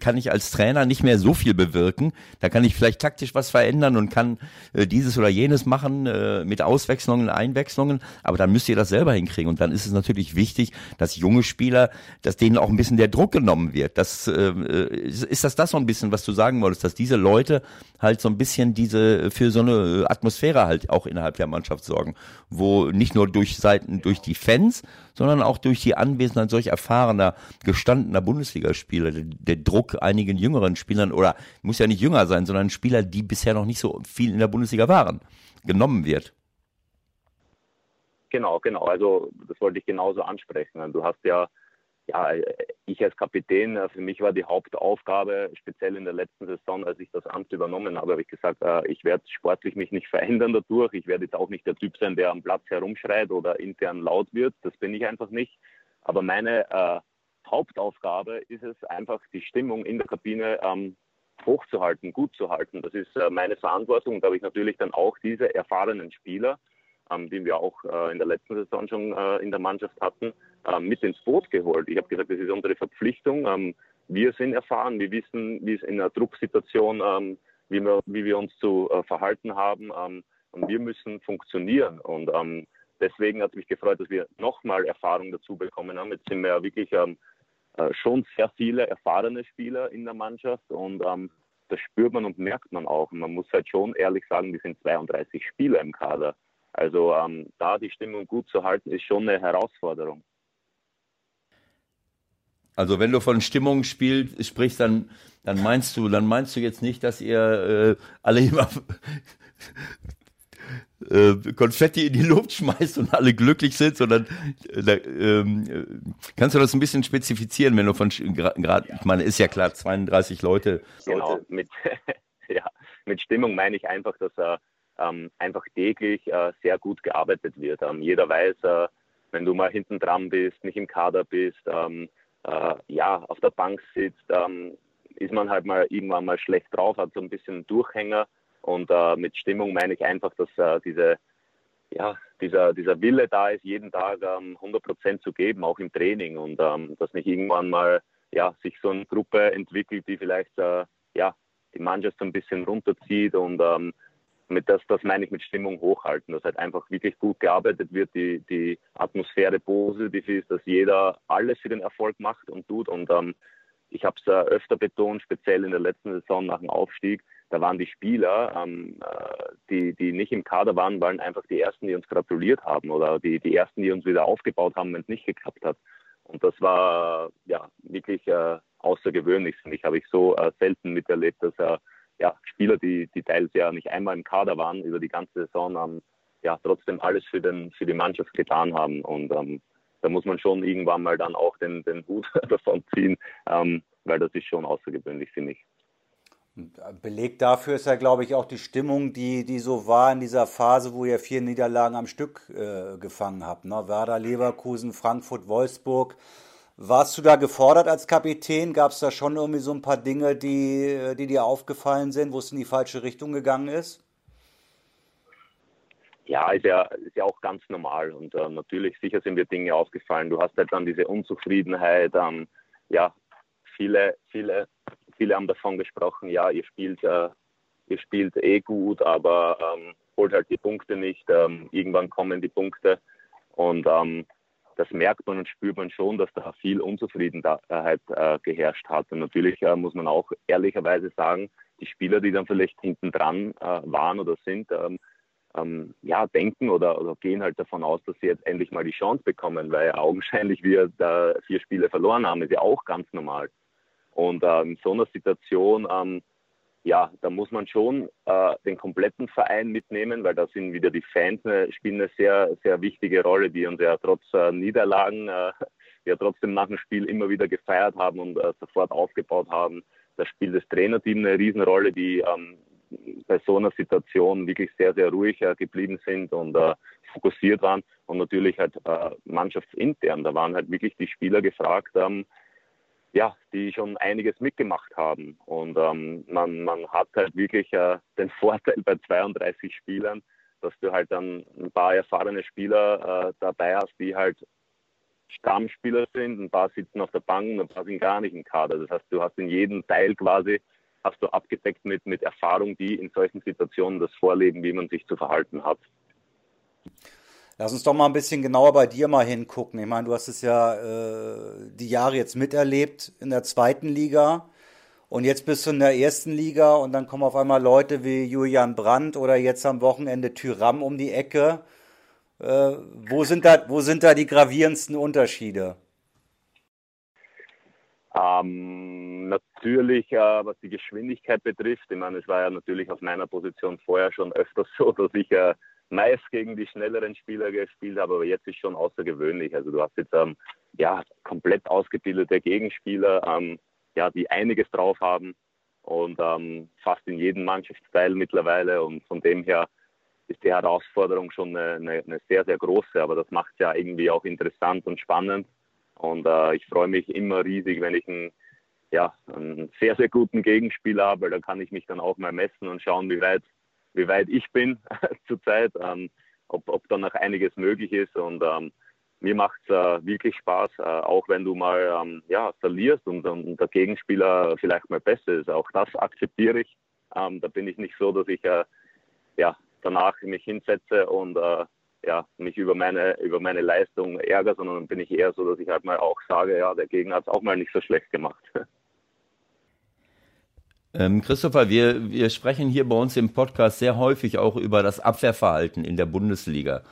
kann ich als Trainer nicht mehr so viel bewirken wirken. Da kann ich vielleicht taktisch was verändern und kann äh, dieses oder jenes machen äh, mit Auswechslungen, Einwechslungen. Aber dann müsst ihr das selber hinkriegen. Und dann ist es natürlich wichtig, dass junge Spieler, dass denen auch ein bisschen der Druck genommen wird. Das, äh, ist das das so ein bisschen, was du sagen wolltest, dass diese Leute halt so ein bisschen diese für so eine Atmosphäre halt auch innerhalb der Mannschaft sorgen, wo nicht nur durch Seiten, durch die Fans, sondern auch durch die Anwesenheit solch erfahrener, gestandener Bundesligaspieler, der, der Druck einigen jüngeren Spielern oder muss ja nicht jünger sein, sondern Spieler, die bisher noch nicht so viel in der Bundesliga waren, genommen wird. Genau, genau. Also das wollte ich genauso ansprechen. Du hast ja, ja, ich als Kapitän, äh, für mich war die Hauptaufgabe, speziell in der letzten Saison, als ich das Amt übernommen habe, habe ich gesagt, äh, ich werde sportlich mich nicht verändern dadurch. Ich werde jetzt auch nicht der Typ sein, der am Platz herumschreit oder intern laut wird. Das bin ich einfach nicht. Aber meine äh, Hauptaufgabe ist es einfach, die Stimmung in der Kabine ähm, hochzuhalten, gut zu halten. Das ist äh, meine Verantwortung. Da habe ich natürlich dann auch diese erfahrenen Spieler, ähm, den wir auch äh, in der letzten Saison schon äh, in der Mannschaft hatten, äh, mit ins Boot geholt. Ich habe gesagt, das ist unsere Verpflichtung. Ähm, wir sind erfahren, wir wissen, wie es in einer Drucksituation, ähm, wie, wir, wie wir uns zu äh, verhalten haben. Ähm, und wir müssen funktionieren. Und ähm, deswegen hat es mich gefreut, dass wir nochmal Erfahrung dazu bekommen haben. Jetzt sind wir ja wirklich ähm, äh, schon sehr viele erfahrene Spieler in der Mannschaft und ähm, das spürt man und merkt man auch. Und man muss halt schon ehrlich sagen, wir sind 32 Spieler im Kader. Also ähm, da die Stimmung gut zu halten, ist schon eine Herausforderung. Also wenn du von Stimmung spielst, sprichst, dann, dann meinst du, dann meinst du jetzt nicht, dass ihr äh, alle immer äh, Konfetti in die Luft schmeißt und alle glücklich sind, sondern äh, ähm, kannst du das ein bisschen spezifizieren, wenn du von gerade, ich meine, ist ja klar, 32 Leute. Genau, mit, ja, mit Stimmung meine ich einfach, dass er ähm, einfach täglich äh, sehr gut gearbeitet wird. Ähm, jeder weiß, äh, wenn du mal hinten dran bist, nicht im Kader bist, ähm, äh, ja, auf der Bank sitzt, ähm, ist man halt mal irgendwann mal schlecht drauf, hat so ein bisschen Durchhänger. Und äh, mit Stimmung meine ich einfach, dass äh, diese, ja, dieser, dieser Wille da ist, jeden Tag 100 ähm, Prozent zu geben, auch im Training. Und ähm, dass nicht irgendwann mal ja, sich so eine Gruppe entwickelt, die vielleicht äh, ja, die Mannschaft so ein bisschen runterzieht und ähm, mit das, das meine ich mit Stimmung hochhalten, dass halt einfach wirklich gut gearbeitet wird, die, die Atmosphäre positiv ist, dass jeder alles für den Erfolg macht und tut. Und ähm, ich habe es äh, öfter betont, speziell in der letzten Saison nach dem Aufstieg, da waren die Spieler, ähm, äh, die, die nicht im Kader waren, waren einfach die Ersten, die uns gratuliert haben oder die, die Ersten, die uns wieder aufgebaut haben, wenn es nicht geklappt hat. Und das war ja wirklich äh, außergewöhnlich, finde ich. Habe ich so äh, selten miterlebt, dass er ja, Spieler, die, die teils ja nicht einmal im Kader waren, über die ganze Saison ähm, ja, trotzdem alles für, den, für die Mannschaft getan haben. Und ähm, da muss man schon irgendwann mal dann auch den, den Hut davon ziehen, ähm, weil das ist schon außergewöhnlich, finde ich. Beleg dafür ist ja, glaube ich, auch die Stimmung, die, die so war in dieser Phase, wo ihr vier Niederlagen am Stück äh, gefangen habt. Ne? Werder, Leverkusen, Frankfurt, Wolfsburg. Warst du da gefordert als Kapitän? Gab es da schon irgendwie so ein paar Dinge, die, die dir aufgefallen sind, wo es in die falsche Richtung gegangen ist? Ja, ist ja, ist ja auch ganz normal. Und äh, natürlich, sicher sind mir Dinge aufgefallen. Du hast halt dann diese Unzufriedenheit. Ähm, ja, viele, viele, viele haben davon gesprochen, ja, ihr spielt, äh, ihr spielt eh gut, aber ähm, holt halt die Punkte nicht. Ähm, irgendwann kommen die Punkte. Und ähm, das merkt man und spürt man schon, dass da viel Unzufriedenheit äh, geherrscht hat. Und natürlich äh, muss man auch ehrlicherweise sagen, die Spieler, die dann vielleicht hinten dran äh, waren oder sind, ähm, ähm, ja, denken oder, oder, gehen halt davon aus, dass sie jetzt endlich mal die Chance bekommen, weil augenscheinlich wir da vier Spiele verloren haben, ist ja auch ganz normal. Und äh, in so einer Situation ähm, ja, da muss man schon äh, den kompletten Verein mitnehmen, weil da sind wieder die Fans äh, spielen eine sehr, sehr wichtige Rolle, die uns ja trotz äh, Niederlagen äh, ja trotzdem nach dem Spiel immer wieder gefeiert haben und äh, sofort aufgebaut haben. Da spielt das Trainerteam eine Riesenrolle, die ähm, bei so einer Situation wirklich sehr, sehr ruhig äh, geblieben sind und äh, fokussiert waren und natürlich halt mannschaftsintern. Da waren halt wirklich die Spieler gefragt, ähm, ja, die schon einiges mitgemacht haben. Und ähm, man, man hat halt wirklich äh, den Vorteil bei 32 Spielern, dass du halt dann ein paar erfahrene Spieler äh, dabei hast, die halt Stammspieler sind, ein paar sitzen auf der Bank und ein paar sind gar nicht im Kader. Das heißt, du hast in jedem Teil quasi hast du abgedeckt mit, mit Erfahrung, die in solchen Situationen das vorleben, wie man sich zu verhalten hat. Lass uns doch mal ein bisschen genauer bei dir mal hingucken. Ich meine, du hast es ja äh, die Jahre jetzt miterlebt in der zweiten Liga. Und jetzt bist du in der ersten Liga und dann kommen auf einmal Leute wie Julian Brandt oder jetzt am Wochenende Tyram um die Ecke. Äh, wo, sind da, wo sind da die gravierendsten Unterschiede? Ähm, natürlich, äh, was die Geschwindigkeit betrifft, ich meine, es war ja natürlich auf meiner Position vorher schon öfters so, dass ich äh, meist gegen die schnelleren Spieler gespielt habe, aber jetzt ist schon außergewöhnlich. Also du hast jetzt ähm, ja komplett ausgebildete Gegenspieler, ähm, ja, die einiges drauf haben und ähm, fast in jedem Mannschaftsteil mittlerweile. Und von dem her ist die Herausforderung schon eine, eine, sehr, sehr große. Aber das macht es ja irgendwie auch interessant und spannend. Und äh, ich freue mich immer riesig, wenn ich einen, ja, einen sehr, sehr guten Gegenspieler habe, weil da kann ich mich dann auch mal messen und schauen, wie weit, wie weit ich bin zurzeit, ähm, ob, ob da noch einiges möglich ist. Und ähm, mir macht es äh, wirklich Spaß, äh, auch wenn du mal ähm, ja, verlierst und, und, der Gegenspieler vielleicht mal besser ist. Auch das akzeptiere ich. Ähm, da bin ich nicht so, dass ich äh, ja, danach mich hinsetze und äh, ja, mich über meine, über meine Leistung ärgere, sondern bin ich eher so, dass ich halt mal auch sage, ja, der Gegner hat es auch mal nicht so schlecht gemacht. Ähm, Christopher, wir, wir sprechen hier bei uns im Podcast sehr häufig auch über das Abwehrverhalten in der Bundesliga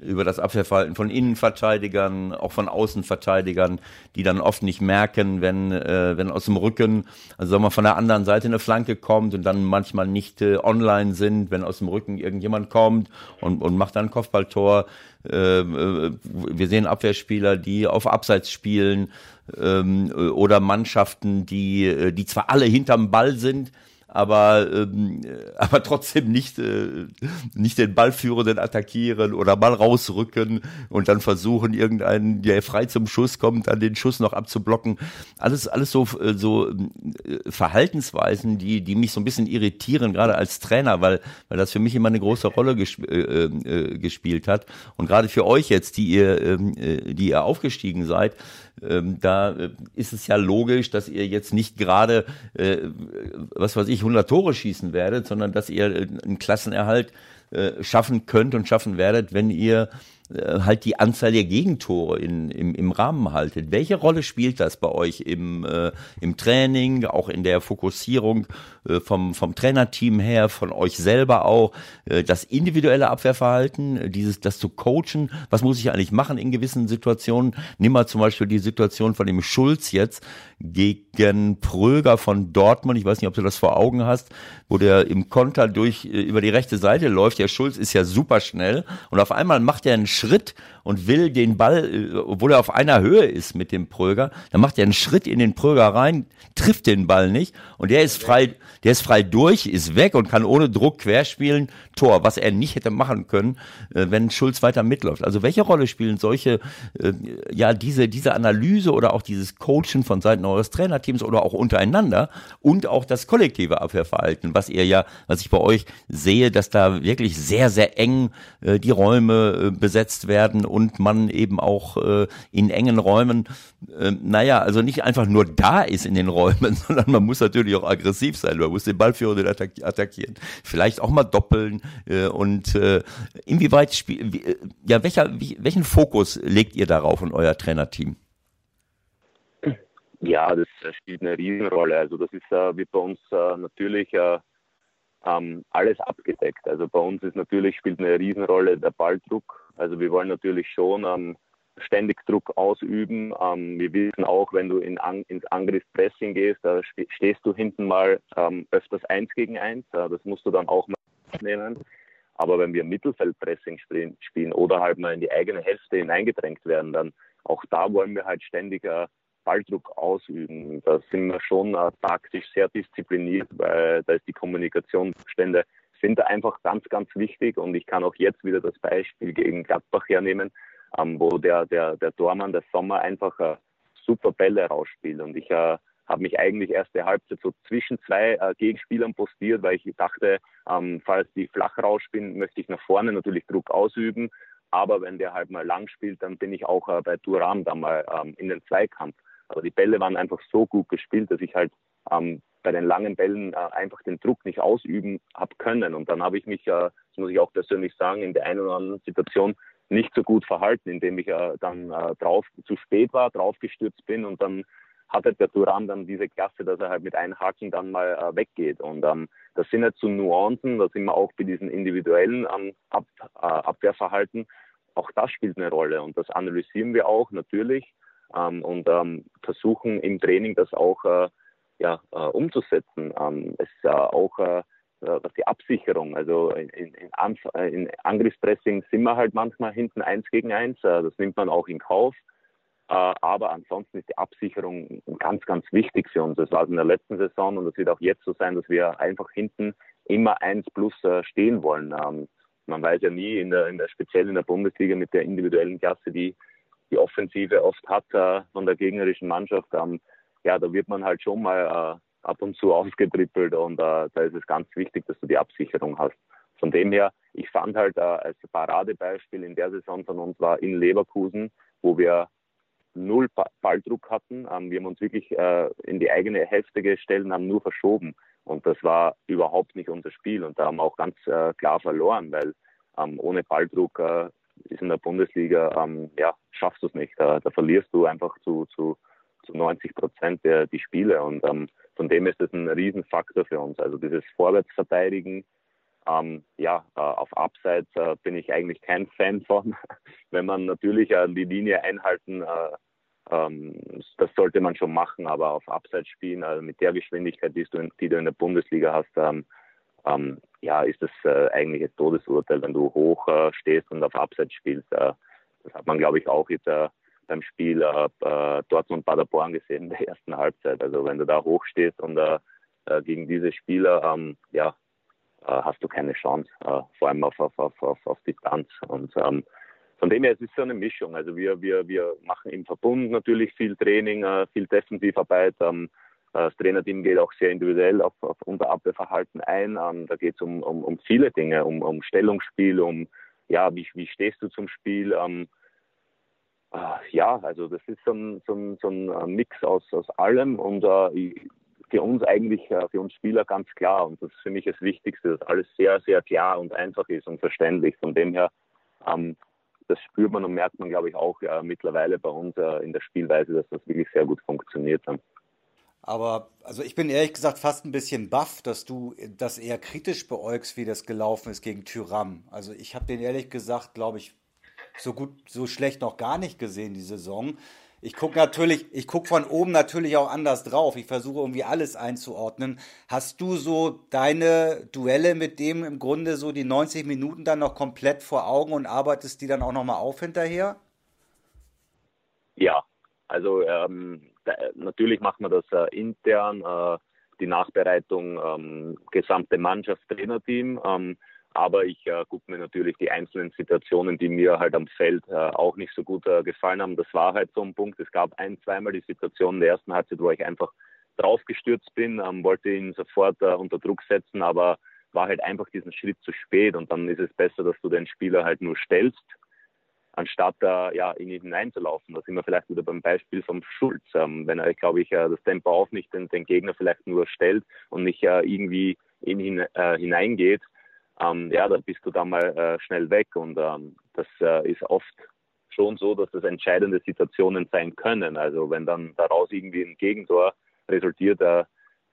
über das Abwehrverhalten von Innenverteidigern, auch von Außenverteidigern, die dann oft nicht merken, wenn, äh, wenn aus dem Rücken, also sagen wir von der anderen Seite eine Flanke kommt und dann manchmal nicht äh, online sind, wenn aus dem Rücken irgendjemand kommt und, und macht dann ein Kopfballtor. Äh, äh wir sehen Abwehrspieler, die auf Abseits spielen ähm, oder Mannschaften, die, äh, die zwar alle hinterm Ball sind, aber, ähm, aber trotzdem nicht, äh, nicht den Ballführenden attackieren oder mal rausrücken und dann versuchen, irgendeinen, der frei zum Schuss kommt, dann den Schuss noch abzublocken. Alles, alles so, äh, so äh, Verhaltensweisen, die, die mich so ein bisschen irritieren, gerade als Trainer, weil, weil das für mich immer eine große Rolle gesp äh, äh, gespielt hat. Und gerade für euch jetzt, die ihr, ähm, äh, die ihr aufgestiegen seid, ähm, da äh, ist es ja logisch, dass ihr jetzt nicht gerade, äh, was weiß ich, 100 Tore schießen werdet, sondern dass ihr äh, einen Klassenerhalt äh, schaffen könnt und schaffen werdet, wenn ihr äh, halt die Anzahl der Gegentore in, im, im Rahmen haltet. Welche Rolle spielt das bei euch im, äh, im Training, auch in der Fokussierung äh, vom, vom Trainerteam her, von euch selber auch, äh, das individuelle Abwehrverhalten, dieses, das zu coachen, was muss ich eigentlich machen in gewissen Situationen? Nimm mal zum Beispiel die Situation von dem Schulz jetzt gegen Pröger von Dortmund, ich weiß nicht, ob du das vor Augen hast, wo der im Konter durch, äh, über die rechte Seite läuft, der Schulz ist ja super schnell und auf einmal macht er einen Schritt und will den Ball, äh, obwohl er auf einer Höhe ist mit dem Pröger, dann macht er einen Schritt in den Pröger rein, trifft den Ball nicht und der ist frei, der ist frei durch, ist weg und kann ohne Druck querspielen, Tor, was er nicht hätte machen können, äh, wenn Schulz weiter mitläuft. Also welche Rolle spielen solche, äh, ja, diese, diese Analyse oder auch dieses Coachen von Seiten eures Trainerteams oder auch untereinander und auch das kollektive Abwehrverhalten, was ihr ja, was ich bei euch sehe, dass da wirklich sehr, sehr eng die Räume besetzt werden und man eben auch äh, in engen Räumen, äh, naja, also nicht einfach nur da ist in den Räumen, sondern man muss natürlich auch aggressiv sein, man muss den Ballführer attack attackieren, vielleicht auch mal doppeln äh, und äh, inwieweit, spiel, wie, äh, ja, welcher, wie, welchen Fokus legt ihr darauf in euer Trainerteam? Ja, das spielt eine Riesenrolle. Also das ist, äh, wird bei uns äh, natürlich äh, ähm, alles abgedeckt. Also bei uns ist natürlich spielt eine Riesenrolle der Balldruck. Also wir wollen natürlich schon ähm, ständig Druck ausüben. Ähm, wir wissen auch, wenn du in an, ins Angriffspressing gehst, da stehst du hinten mal ähm, öfters eins gegen eins. Äh, das musst du dann auch mal nehmen. Aber wenn wir Mittelfeldpressing spielen, spielen oder halt mal in die eigene Hälfte hineingedrängt werden, dann auch da wollen wir halt ständig äh, Balldruck ausüben. Da sind wir schon äh, taktisch sehr diszipliniert, weil da ist die Kommunikationsstände sind einfach ganz, ganz wichtig. Und ich kann auch jetzt wieder das Beispiel gegen Gladbach hernehmen, ähm, wo der, der, der Dormann, der Sommer einfach äh, super Bälle rausspielt. Und ich äh, habe mich eigentlich erste Halbzeit so zwischen zwei äh, Gegenspielern postiert, weil ich dachte, ähm, falls die flach rausspielen, möchte ich nach vorne natürlich Druck ausüben. Aber wenn der halt mal lang spielt, dann bin ich auch äh, bei Duram da mal ähm, in den Zweikampf. Aber die Bälle waren einfach so gut gespielt, dass ich halt ähm, bei den langen Bällen äh, einfach den Druck nicht ausüben habe können. Und dann habe ich mich, äh, das muss ich auch persönlich sagen, in der einen oder anderen Situation nicht so gut verhalten, indem ich äh, dann äh, drauf zu spät war, draufgestürzt bin und dann hatte der Duran dann diese Klasse, dass er halt mit einem Haken dann mal äh, weggeht. Und ähm, das sind halt so Nuancen, da sind wir auch bei diesen individuellen ähm, Ab, äh, Abwehrverhalten. Auch das spielt eine Rolle und das analysieren wir auch natürlich ähm, und ähm, versuchen im Training das auch äh, ja, äh, umzusetzen. Ähm, es ist auch äh, was die Absicherung, also in, in, in, Angriffspressing sind wir halt manchmal hinten eins gegen eins, äh, das nimmt man auch in Kauf. Äh, aber ansonsten ist die Absicherung ganz, ganz wichtig für uns. Das war in der letzten Saison und das wird auch jetzt so sein, dass wir einfach hinten immer eins plus äh, stehen wollen. Ähm, man weiß ja nie, in der, in der, speziell in der Bundesliga mit der individuellen Klasse, die die Offensive oft hat äh, von der gegnerischen Mannschaft, ähm, ja, da wird man halt schon mal ab und zu ausgetrippelt und da ist es ganz wichtig, dass du die Absicherung hast. Von dem her, ich fand halt als Paradebeispiel in der Saison von uns war in Leverkusen, wo wir null Balldruck hatten. Ähm, wir haben uns wirklich äh, in die eigene Hälfte gestellt und haben nur verschoben. Und das war überhaupt nicht unser Spiel. Und da haben wir auch ganz äh, klar verloren, weil ähm, ohne Balldruck äh, ist in der Bundesliga, ähm, ja, schaffst du es nicht. Da, da, verlierst du einfach zu, zu, zu 90 Prozent der, die Spiele. Und ähm, von dem ist das ein Riesenfaktor für uns. Also dieses Vorwärtsverteidigen, ähm, ja, äh, auf Abseits äh, bin ich eigentlich kein Fan von. Wenn man natürlich äh, die Linie einhalten, äh, ähm, das sollte man schon machen, aber auf Abseits spielen, also mit der Geschwindigkeit, die du in, die du in der Bundesliga hast, ähm, ja, ist das äh, eigentlich ein Todesurteil, wenn du hoch äh, stehst und auf Abseits spielst. das hat man, glaube ich, auch jetzt beim Spiel Dortmund-Paderborn gesehen in der ersten Halbzeit. Also wenn du da hoch stehst und gegen diese Spieler, ähm, ja, äh, hast du keine Chance, äh, vor allem auf, auf, auf, auf, auf Distanz. Und ähm, von dem her, es ist so eine Mischung. Also wir, wir, wir machen im Verbund natürlich viel Training, äh, viel Defensivarbeit. Ähm, das Trainerteam geht auch sehr individuell auf, auf unser Abwehrverhalten ein. Ähm, da geht es um, um, um viele Dinge, um, um Stellungsspiel, um ja, wie, wie stehst du zum Spiel? Ähm, äh, ja, also das ist so ein, so ein, so ein Mix aus, aus allem und äh, für uns eigentlich, äh, für uns Spieler ganz klar. Und das ist für mich das Wichtigste, dass alles sehr, sehr klar und einfach ist und verständlich. Von dem her, ähm, das spürt man und merkt man, glaube ich, auch äh, mittlerweile bei uns äh, in der Spielweise, dass das wirklich sehr gut funktioniert. Aber also ich bin ehrlich gesagt fast ein bisschen baff, dass du das eher kritisch beäugst, wie das gelaufen ist gegen Tyram. Also ich habe den ehrlich gesagt, glaube ich, so gut, so schlecht noch gar nicht gesehen die Saison. Ich gucke natürlich, ich gucke von oben natürlich auch anders drauf. Ich versuche irgendwie alles einzuordnen. Hast du so deine Duelle mit dem im Grunde so die 90 Minuten dann noch komplett vor Augen und arbeitest die dann auch nochmal auf hinterher? Ja, also ähm, natürlich macht man das äh, intern, äh, die Nachbereitung, ähm, gesamte Mannschaft, Trainerteam. Ähm, aber ich äh, gucke mir natürlich die einzelnen Situationen, die mir halt am Feld auch nicht so gut gefallen haben. Das war halt so ein Punkt. Es gab ein, zweimal die Situation in der ersten Halbzeit, wo ich einfach draufgestürzt bin, ähm, wollte ihn sofort unter Druck setzen, aber war halt einfach diesen Schritt zu spät. Und dann ist es besser, dass du den Spieler halt nur stellst, anstatt äh, ja, in ihn hineinzulaufen. Da sind wir vielleicht wieder beim Beispiel vom Schulz. Ähm, wenn er, glaube ich, äh, das Tempo auf nicht den, den, Gegner vielleicht nur stellt und nicht irgendwie in ihn hineingeht, ähm, ja, dann bist du da mal äh, schnell weg. Und ähm, das äh, ist oft schon so, dass das entscheidende Situationen sein können. Also wenn dann daraus irgendwie ein Gegentor resultiert, äh,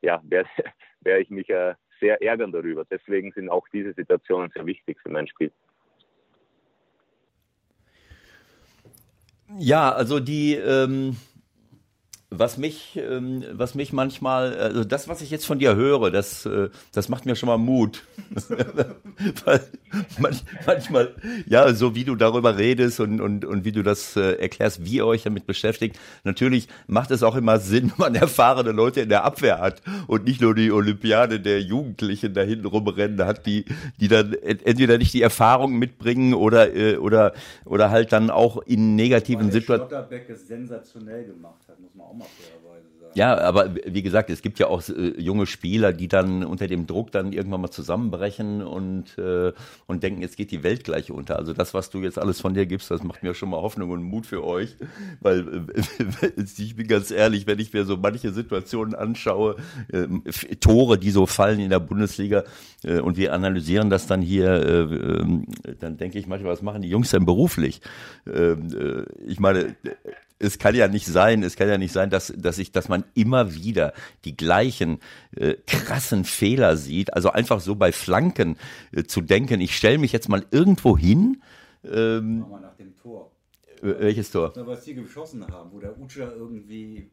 ja, werde wär ich mich äh, sehr ärgern darüber. Deswegen sind auch diese Situationen sehr wichtig für mein Spiel. Ja, also die, ähm, was mich, ähm, was mich manchmal, also das, was ich jetzt von dir höre, das, äh, das macht mir schon mal Mut. Weil manchmal, ja, so wie du darüber redest und, und, und wie du das äh, erklärst, wie ihr euch damit beschäftigt, natürlich macht es auch immer Sinn, wenn man erfahrene Leute in der Abwehr hat und nicht nur die Olympiade der Jugendlichen da hinten rumrennen hat, die, die dann entweder nicht die Erfahrung mitbringen oder, äh, oder, oder halt dann auch in negativen Situationen. Sensationell gemacht hat, muss man auch mal fairerweise sagen. Ja, aber wie gesagt, es gibt ja auch äh, junge Spieler, die dann unter dem Druck dann irgendwann mal zusammenbrechen und, äh, und denken, jetzt geht die Welt gleich unter. Also das, was du jetzt alles von dir gibst, das macht mir schon mal Hoffnung und Mut für euch. Weil äh, ich bin ganz ehrlich, wenn ich mir so manche Situationen anschaue, äh, Tore, die so fallen in der Bundesliga äh, und wir analysieren das dann hier, äh, ähm, dann denke ich manchmal, was machen die Jungs denn beruflich? Ähm, äh, ich meine, es kann ja nicht sein, es kann ja nicht sein, dass, dass ich, dass man immer wieder die gleichen äh, krassen Fehler sieht. Also einfach so bei Flanken äh, zu denken, ich stelle mich jetzt mal irgendwo hin. Ähm, Machen wir nach dem Tor. Äh, welches Tor? Was die geschossen haben, wo der Utscher irgendwie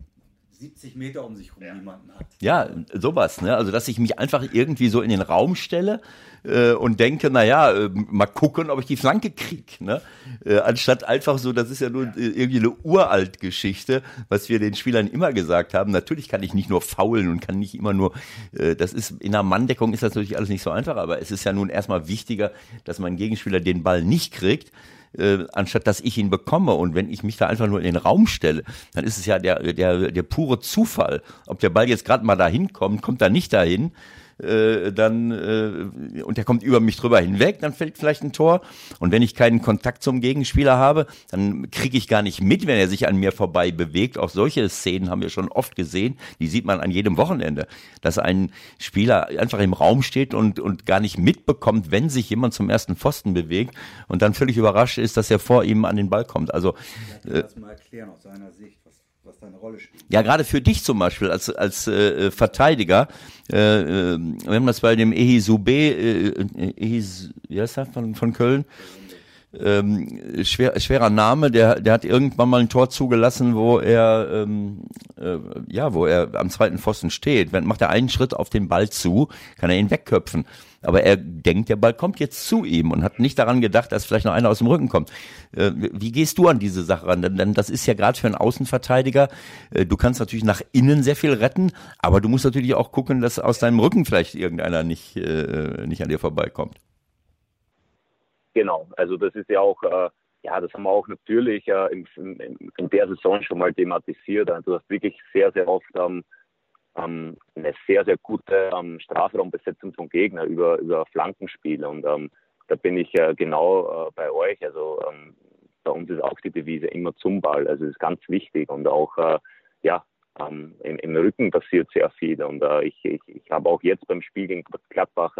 70 Meter um sich herum ja. jemanden hat. Ja, sowas, ne? Also dass ich mich einfach irgendwie so in den Raum stelle äh, und denke, naja, äh, mal gucken, ob ich die Flanke krieg, ne? Äh, anstatt einfach so, das ist ja nur ja. Äh, irgendwie eine uralt Geschichte, was wir den Spielern immer gesagt haben. Natürlich kann ich nicht nur faulen und kann nicht immer nur, äh, das ist in der Manndeckung ist das natürlich alles nicht so einfach, aber es ist ja nun erstmal wichtiger, dass mein Gegenspieler den Ball nicht kriegt äh, anstatt dass ich ihn bekomme. Und wenn ich mich da einfach nur in den Raum stelle, dann ist es ja der, der, der pure Zufall. Ob der Ball jetzt gerade mal dahin kommt, kommt er nicht dahin äh, dann äh, und der kommt über mich drüber hinweg, dann fällt vielleicht ein Tor. Und wenn ich keinen Kontakt zum Gegenspieler habe, dann kriege ich gar nicht mit, wenn er sich an mir vorbei bewegt. Auch solche Szenen haben wir schon oft gesehen. Die sieht man an jedem Wochenende, dass ein Spieler einfach im Raum steht und und gar nicht mitbekommt, wenn sich jemand zum ersten Pfosten bewegt und dann völlig überrascht ist, dass er vor ihm an den Ball kommt. Also äh, das mal erklären aus seiner Sicht da Rolle spielt. Ja, gerade für dich zum Beispiel als, als äh, Verteidiger, äh, äh, wir haben das bei dem Ehizube, äh, äh, Ehis, er, von, von Köln, ähm, schwer, schwerer Name, der, der hat irgendwann mal ein Tor zugelassen, wo er, ähm, äh, ja, wo er am zweiten Pfosten steht. Wenn macht er einen Schritt auf den Ball zu, kann er ihn wegköpfen. Aber er denkt, der Ball kommt jetzt zu ihm und hat nicht daran gedacht, dass vielleicht noch einer aus dem Rücken kommt. Äh, wie gehst du an diese Sache ran? Denn, denn das ist ja gerade für einen Außenverteidiger, äh, du kannst natürlich nach innen sehr viel retten, aber du musst natürlich auch gucken, dass aus deinem Rücken vielleicht irgendeiner nicht, äh, nicht an dir vorbeikommt. Genau, also das ist ja auch, äh, ja, das haben wir auch natürlich äh, in, in, in, der Saison schon mal thematisiert. Also du hast wirklich sehr, sehr oft ähm, ähm, eine sehr, sehr gute ähm, Strafraumbesetzung von Gegner über, über Flankenspiel. Und ähm, da bin ich äh, genau äh, bei euch. Also ähm, bei uns ist auch die Devise immer zum Ball. Also das ist ganz wichtig. Und auch, äh, ja, ähm, im, im, Rücken passiert sehr viel. Und äh, ich, ich, ich habe auch jetzt beim Spiel gegen Gladbach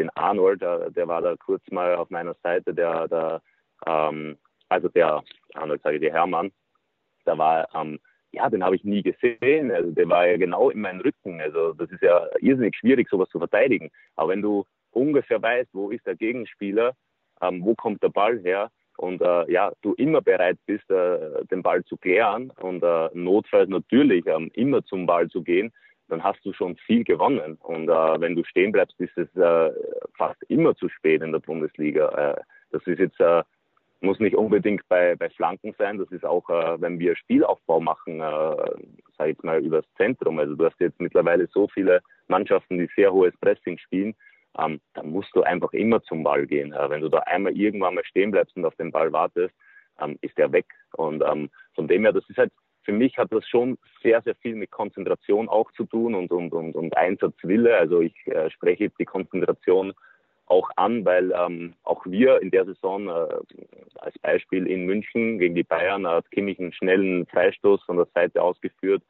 den Arnold, der, der, war da kurz mal auf meiner Seite, der, der ähm, also der Arnold, sage ich, der Hermann, da war ähm, ja, den habe ich nie gesehen. Also der war ja genau in meinem Rücken. Also das ist ja irrsinnig schwierig, sowas zu verteidigen. Aber wenn du ungefähr weißt, wo ist der Gegenspieler, ähm, wo kommt der Ball her und äh, ja, du immer bereit bist, äh, den Ball zu klären und äh, notfalls natürlich ähm, immer zum Ball zu gehen, dann hast du schon viel gewonnen. Und äh, wenn du stehen bleibst, ist es äh, fast immer zu spät in der Bundesliga. Äh, das ist jetzt äh, muss nicht unbedingt bei, bei Flanken sein. Das ist auch, äh, wenn wir Spielaufbau machen, äh, sage ich mal, übers Zentrum. Also du hast jetzt mittlerweile so viele Mannschaften, die sehr hohes Pressing spielen. Ähm, dann musst du einfach immer zum Ball gehen. Wenn du da einmal irgendwann mal stehen bleibst und auf den Ball wartest, ähm, ist der weg. Und ähm, von dem her, das ist halt, für mich hat das schon sehr, sehr viel mit Konzentration auch zu tun und, und, und, und Einsatzwille. Also ich äh, spreche die Konzentration auch an, weil ähm, auch wir in der Saison äh, als Beispiel in München gegen die Bayern hat Kimmich einen schnellen Freistoß von der Seite ausgeführt.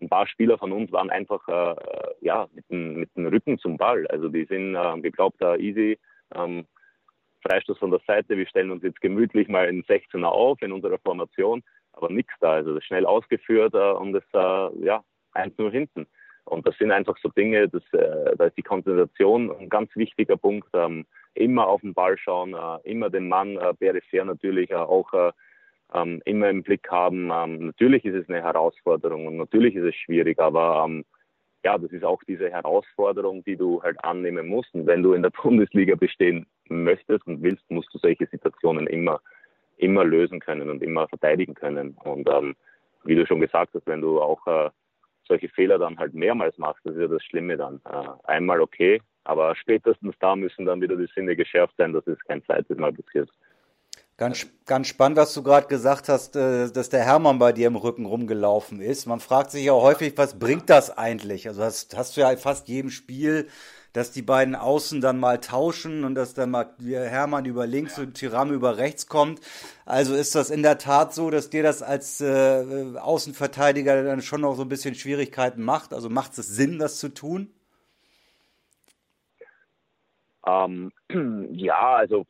Ein paar Spieler von uns waren einfach äh, ja mit dem, mit dem Rücken zum Ball. Also die sind äh, geglaubt, da easy. Ähm, Freistoß von der Seite, wir stellen uns jetzt gemütlich mal in 16er auf in unserer Formation, aber nichts da. Also das schnell ausgeführt äh, und es äh, ja 1-0 hinten. Und das sind einfach so Dinge, das, äh, da ist die Konzentration ein ganz wichtiger Punkt. Ähm, immer auf den Ball schauen, äh, immer den Mann äh, peripher natürlich äh, auch äh, ähm, immer im Blick haben. Ähm, natürlich ist es eine Herausforderung und natürlich ist es schwierig, aber ähm, ja, das ist auch diese Herausforderung, die du halt annehmen musst. Und wenn du in der Bundesliga bestehen möchtest und willst, musst du solche Situationen immer, immer lösen können und immer verteidigen können. Und ähm, wie du schon gesagt hast, wenn du auch äh, solche Fehler dann halt mehrmals machst, das ist ja das Schlimme dann. Äh, einmal okay, aber spätestens da müssen dann wieder die Sinne geschärft sein, dass es kein zweites Mal passiert. Ganz, ganz spannend, was du gerade gesagt hast, äh, dass der Hermann bei dir im Rücken rumgelaufen ist. Man fragt sich ja häufig, was bringt das eigentlich? Also hast, hast du ja fast jedem Spiel, dass die beiden Außen dann mal tauschen und dass dann mal Hermann über links und Tyram über rechts kommt. Also ist das in der Tat so, dass dir das als äh, Außenverteidiger dann schon noch so ein bisschen Schwierigkeiten macht? Also macht es Sinn, das zu tun? Ähm, ja, also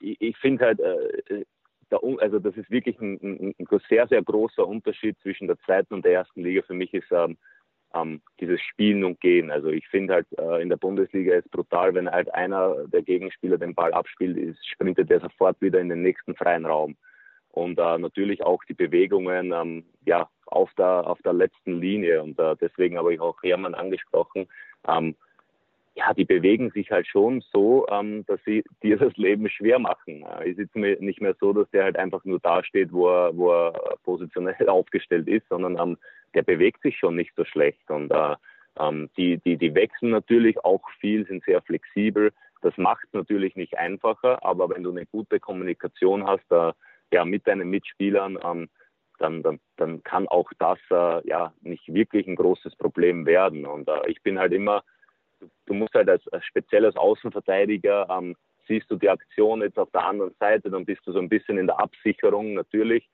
ich, ich finde halt, äh, der, also das ist wirklich ein, ein, ein, sehr, sehr großer Unterschied zwischen der zweiten und der ersten Liga. Für mich ist ähm, ähm, dieses Spielen und Gehen. Also ich finde halt äh, in der Bundesliga ist brutal, wenn halt einer der Gegenspieler den Ball abspielt, ist, sprintet er sofort wieder in den nächsten freien Raum. Und äh, natürlich auch die Bewegungen ähm, ja, auf, der, auf der letzten Linie. Und äh, deswegen habe ich auch Hermann angesprochen. Ähm, ja, die bewegen sich halt schon so, ähm, dass sie dir das Leben schwer machen. Äh, ist jetzt nicht mehr so, dass der halt einfach nur dasteht, wo er, wo er positionell aufgestellt ist, sondern ähm, der bewegt sich schon nicht so schlecht. Und äh, ähm, die, die, die wechseln natürlich auch viel, sind sehr flexibel. Das macht es natürlich nicht einfacher, aber wenn du eine gute Kommunikation hast, äh, ja, mit deinen Mitspielern, ähm, dann, dann, dann kann auch das äh, ja nicht wirklich ein großes Problem werden. Und äh, ich bin halt immer du musst halt als, als spezielles Außenverteidiger, ähm, siehst du die Aktion jetzt auf der anderen Seite, dann bist du so ein bisschen in der Absicherung natürlich.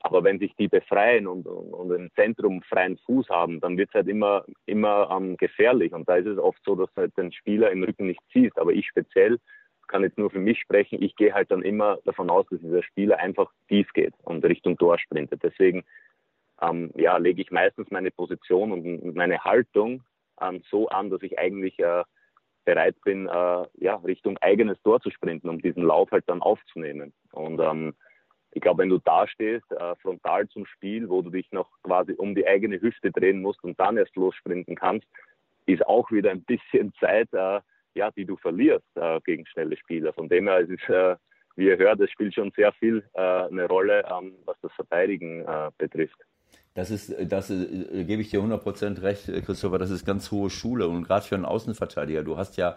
Aber wenn sich die befreien und, und, und im Zentrum freien Fuß haben, dann wird es halt immer, immer ähm, gefährlich. Und da ist es oft so, dass du halt den Spieler im Rücken nicht siehst. Aber ich speziell kann jetzt nur für mich sprechen. Ich gehe halt dann immer davon aus, dass dieser Spieler einfach tief geht und Richtung Tor sprintet. Deswegen ähm, ja, lege ich meistens meine Position und meine Haltung so an, dass ich eigentlich äh, bereit bin, äh, ja, Richtung eigenes Tor zu sprinten, um diesen Lauf halt dann aufzunehmen. Und ähm, ich glaube, wenn du da stehst, äh, frontal zum Spiel, wo du dich noch quasi um die eigene Hüfte drehen musst und dann erst lossprinten kannst, ist auch wieder ein bisschen Zeit, äh, ja, die du verlierst äh, gegen schnelle Spieler. Von dem her ist es, äh, wie ihr hört, es spielt schon sehr viel eine Rolle, ähm, was das Verteidigen betrifft. Das ist, das äh, gebe ich dir 100% recht, äh, Christopher, das ist ganz hohe Schule und gerade für einen Außenverteidiger, du hast ja,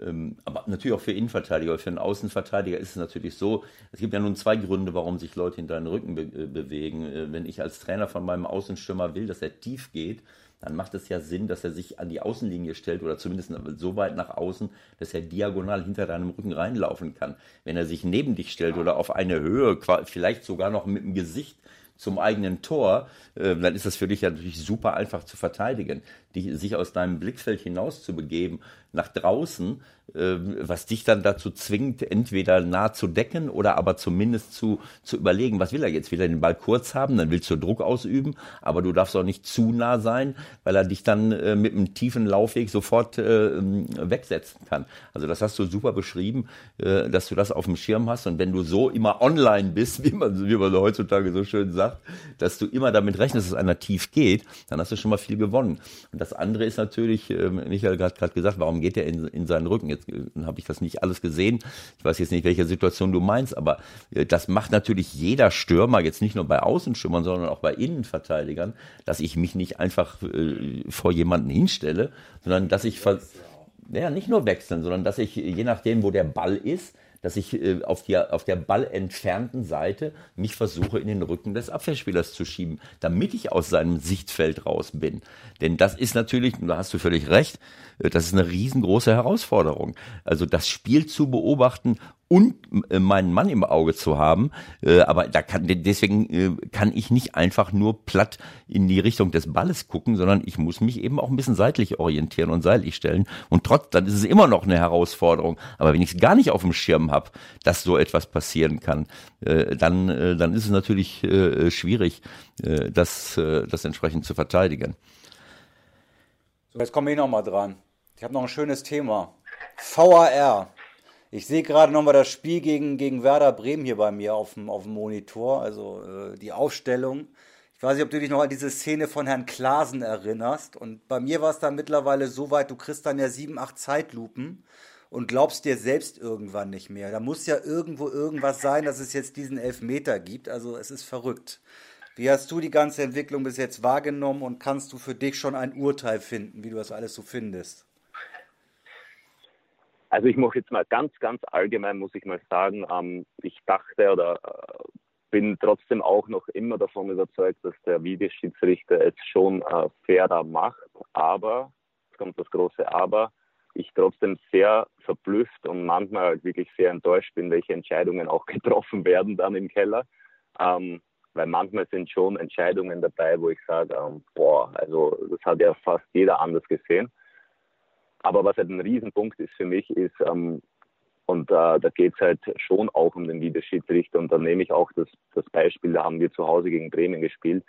ähm, aber natürlich auch für Innenverteidiger, für einen Außenverteidiger ist es natürlich so, es gibt ja nun zwei Gründe, warum sich Leute in deinen Rücken be äh, bewegen. Äh, wenn ich als Trainer von meinem Außenstürmer will, dass er tief geht, dann macht es ja Sinn, dass er sich an die Außenlinie stellt oder zumindest so weit nach außen, dass er diagonal hinter deinem Rücken reinlaufen kann. Wenn er sich neben dich stellt oder auf eine Höhe, vielleicht sogar noch mit dem Gesicht zum eigenen Tor, äh, dann ist das für dich ja natürlich super einfach zu verteidigen. Die, sich aus deinem Blickfeld hinaus zu begeben, nach draußen, was dich dann dazu zwingt, entweder nah zu decken oder aber zumindest zu, zu überlegen, was will er jetzt? Will er den Ball kurz haben, dann willst du Druck ausüben, aber du darfst auch nicht zu nah sein, weil er dich dann äh, mit einem tiefen Laufweg sofort äh, wegsetzen kann. Also das hast du super beschrieben, äh, dass du das auf dem Schirm hast und wenn du so immer online bist, wie man, wie man heutzutage so schön sagt, dass du immer damit rechnest, dass einer tief geht, dann hast du schon mal viel gewonnen. Und das andere ist natürlich, äh, Michael hat gerade gesagt, warum geht er in, in seinen Rücken? Jetzt äh, habe ich das nicht alles gesehen. Ich weiß jetzt nicht, welche Situation du meinst, aber äh, das macht natürlich jeder Stürmer, jetzt nicht nur bei Außenstürmern, sondern auch bei Innenverteidigern, dass ich mich nicht einfach äh, vor jemanden hinstelle, sondern dass ich ja, nicht nur wechseln, sondern dass ich, je nachdem, wo der Ball ist, dass ich äh, auf, die, auf der ballentfernten Seite mich versuche, in den Rücken des Abwehrspielers zu schieben, damit ich aus seinem Sichtfeld raus bin. Denn das ist natürlich, da hast du völlig recht, äh, das ist eine riesengroße Herausforderung. Also das Spiel zu beobachten und äh, meinen Mann im Auge zu haben. Äh, aber da kann, deswegen äh, kann ich nicht einfach nur platt in die Richtung des Balles gucken, sondern ich muss mich eben auch ein bisschen seitlich orientieren und seitlich stellen. Und trotz, dann ist es immer noch eine Herausforderung. Aber wenn ich es gar nicht auf dem Schirm habe, dass so etwas passieren kann, dann, dann ist es natürlich schwierig, das, das entsprechend zu verteidigen. So, jetzt komme ich nochmal dran. Ich habe noch ein schönes Thema. VAR. Ich sehe gerade nochmal das Spiel gegen, gegen Werder Bremen hier bei mir auf dem, auf dem Monitor, also äh, die Aufstellung. Ich weiß nicht, ob du dich noch an diese Szene von Herrn Klasen erinnerst. Und bei mir war es dann mittlerweile so weit, du kriegst dann ja sieben, acht Zeitlupen und glaubst dir selbst irgendwann nicht mehr. Da muss ja irgendwo irgendwas sein, dass es jetzt diesen Elfmeter gibt. Also es ist verrückt. Wie hast du die ganze Entwicklung bis jetzt wahrgenommen und kannst du für dich schon ein Urteil finden, wie du das alles so findest? Also ich mache jetzt mal ganz, ganz allgemein, muss ich mal sagen, ähm, ich dachte oder äh, bin trotzdem auch noch immer davon überzeugt, dass der Videoschiedsrichter es schon äh, fairer macht. Aber, es kommt das große Aber, ich trotzdem sehr verblüfft und manchmal halt wirklich sehr enttäuscht bin, welche Entscheidungen auch getroffen werden dann im Keller. Ähm, weil manchmal sind schon Entscheidungen dabei, wo ich sage, ähm, boah, also das hat ja fast jeder anders gesehen. Aber was halt ein Riesenpunkt ist für mich, ist, ähm, und äh, da geht es halt schon auch um den Videoschiedsrichter. Und da nehme ich auch das, das Beispiel, da haben wir zu Hause gegen Bremen gespielt.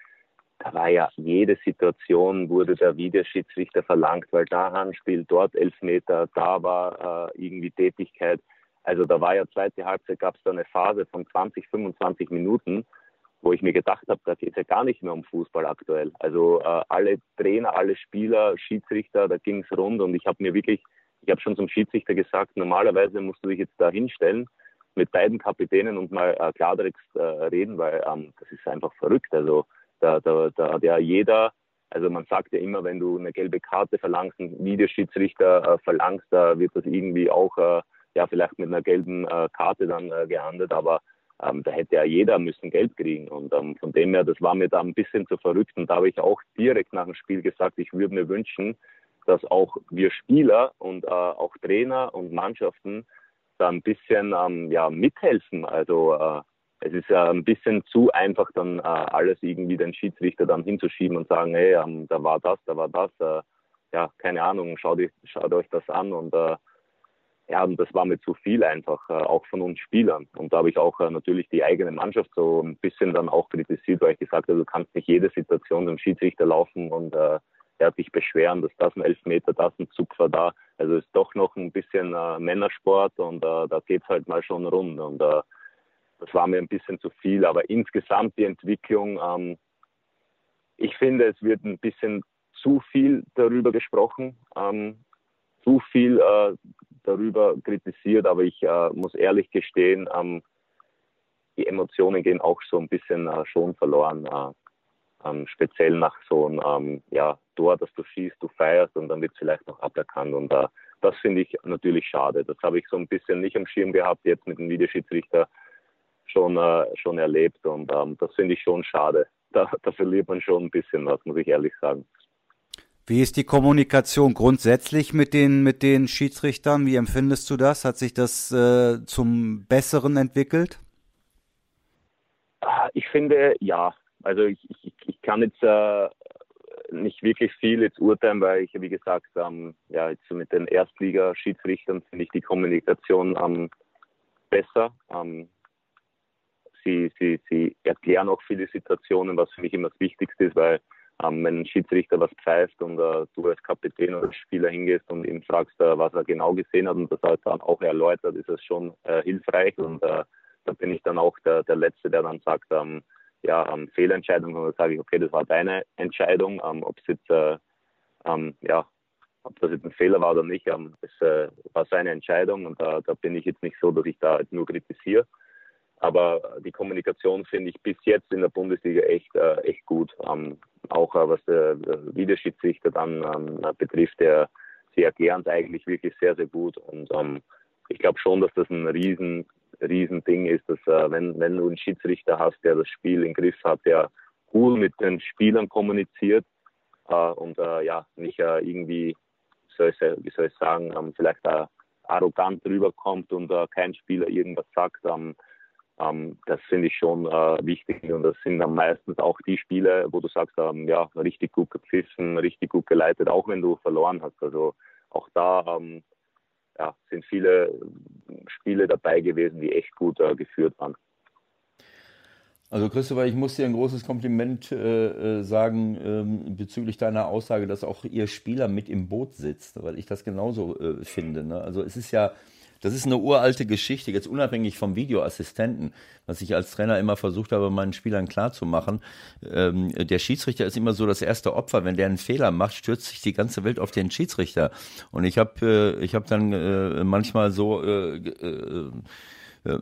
Da war ja jede Situation, wurde der Videoschiedsrichter verlangt, weil da Handspiel, dort Elfmeter, da war äh, irgendwie Tätigkeit. Also da war ja zweite Halbzeit, gab es da eine Phase von 20, 25 Minuten, wo ich mir gedacht habe, da geht es ja gar nicht mehr um Fußball aktuell. Also äh, alle Trainer, alle Spieler, Schiedsrichter, da ging es rund und ich habe mir wirklich ich habe schon zum Schiedsrichter gesagt, normalerweise musst du dich jetzt da hinstellen mit beiden Kapitänen und mal äh, klartext äh, reden, weil ähm, das ist einfach verrückt. Also da, da, da hat ja jeder, also man sagt ja immer, wenn du eine gelbe Karte verlangst, einen Videoschiedsrichter äh, verlangst, da wird das irgendwie auch äh, ja vielleicht mit einer gelben äh, Karte dann äh, geahndet, aber ähm, da hätte ja jeder müssen Geld kriegen. Und ähm, von dem her, das war mir da ein bisschen zu verrückt. Und da habe ich auch direkt nach dem Spiel gesagt, ich würde mir wünschen, dass auch wir Spieler und äh, auch Trainer und Mannschaften da ein bisschen ähm, ja, mithelfen. Also äh, es ist ja ein bisschen zu einfach, dann äh, alles irgendwie den Schiedsrichter dann hinzuschieben und sagen, hey, ähm, da war das, da war das. Äh, ja, keine Ahnung, schaut, schaut euch das an und äh, ja, und das war mir zu viel einfach, äh, auch von uns Spielern. Und da habe ich auch äh, natürlich die eigene Mannschaft so ein bisschen dann auch kritisiert, weil ich gesagt habe, du kannst nicht jede Situation zum Schiedsrichter laufen und äh, er sich beschweren, dass das ein Elfmeter, das ein Zug war da. Also ist doch noch ein bisschen äh, Männersport und äh, da es halt mal schon rund. Und äh, das war mir ein bisschen zu viel. Aber insgesamt die Entwicklung, ähm, ich finde, es wird ein bisschen zu viel darüber gesprochen, ähm, zu viel äh, darüber kritisiert, aber ich äh, muss ehrlich gestehen, ähm, die Emotionen gehen auch so ein bisschen äh, schon verloren. Äh, ähm, speziell nach so einem ähm, ja, Tor, dass du schießt, du feierst und dann wird es vielleicht noch aberkannt. Und äh, das finde ich natürlich schade. Das habe ich so ein bisschen nicht am Schirm gehabt, jetzt mit dem Videoschiedsrichter schon, äh, schon erlebt. Und ähm, das finde ich schon schade. Da, da verliert man schon ein bisschen was, muss ich ehrlich sagen. Wie ist die Kommunikation grundsätzlich mit den, mit den Schiedsrichtern? Wie empfindest du das? Hat sich das äh, zum Besseren entwickelt? Ah, ich finde, ja. Also ich, ich, ich kann jetzt äh, nicht wirklich viel jetzt urteilen, weil ich, wie gesagt, ähm, ja, jetzt mit den Erstliga-Schiedsrichtern finde ich die Kommunikation ähm, besser. Ähm, sie, sie, sie erklären auch viele Situationen, was für mich immer das Wichtigste ist, weil ähm, wenn ein Schiedsrichter was pfeift und äh, du als Kapitän oder Spieler hingehst und ihm fragst, äh, was er genau gesehen hat und das halt dann auch erläutert, ist das schon äh, hilfreich und äh, da bin ich dann auch der, der Letzte, der dann sagt, ähm, ja, ähm, Fehlentscheidung, dann sage ich, okay, das war deine Entscheidung, ähm, ob es jetzt, äh, ähm, ja, ob das jetzt ein Fehler war oder nicht, ähm, es äh, war seine Entscheidung und da, da bin ich jetzt nicht so, dass ich da nur kritisiere. Aber die Kommunikation finde ich bis jetzt in der Bundesliga echt, äh, echt gut. Ähm, auch äh, was der Videoschiedsrichter dann ähm, betrifft, der, erklären es eigentlich wirklich sehr, sehr gut. Und ähm, ich glaube schon, dass das ein riesen Riesending ist, dass äh, wenn, wenn du einen Schiedsrichter hast, der das Spiel im Griff hat, der cool mit den Spielern kommuniziert äh, und äh, ja, nicht äh, irgendwie, soll ich, wie soll ich sagen, ähm, vielleicht arrogant rüberkommt und äh, kein Spieler irgendwas sagt, ähm, ähm, das finde ich schon äh, wichtig und das sind dann meistens auch die Spiele, wo du sagst, ähm, ja, richtig gut gepfiffen, richtig gut geleitet, auch wenn du verloren hast. Also auch da ähm, ja, sind viele Spiele dabei gewesen, die echt gut äh, geführt waren. Also Christopher, ich muss dir ein großes Kompliment äh, äh, sagen ähm, bezüglich deiner Aussage, dass auch ihr Spieler mit im Boot sitzt, weil ich das genauso äh, finde. Ne? Also es ist ja das ist eine uralte Geschichte, jetzt unabhängig vom Videoassistenten, was ich als Trainer immer versucht habe, meinen Spielern klarzumachen. Ähm, der Schiedsrichter ist immer so das erste Opfer. Wenn der einen Fehler macht, stürzt sich die ganze Welt auf den Schiedsrichter. Und ich habe äh, ich hab dann äh, manchmal so äh, äh,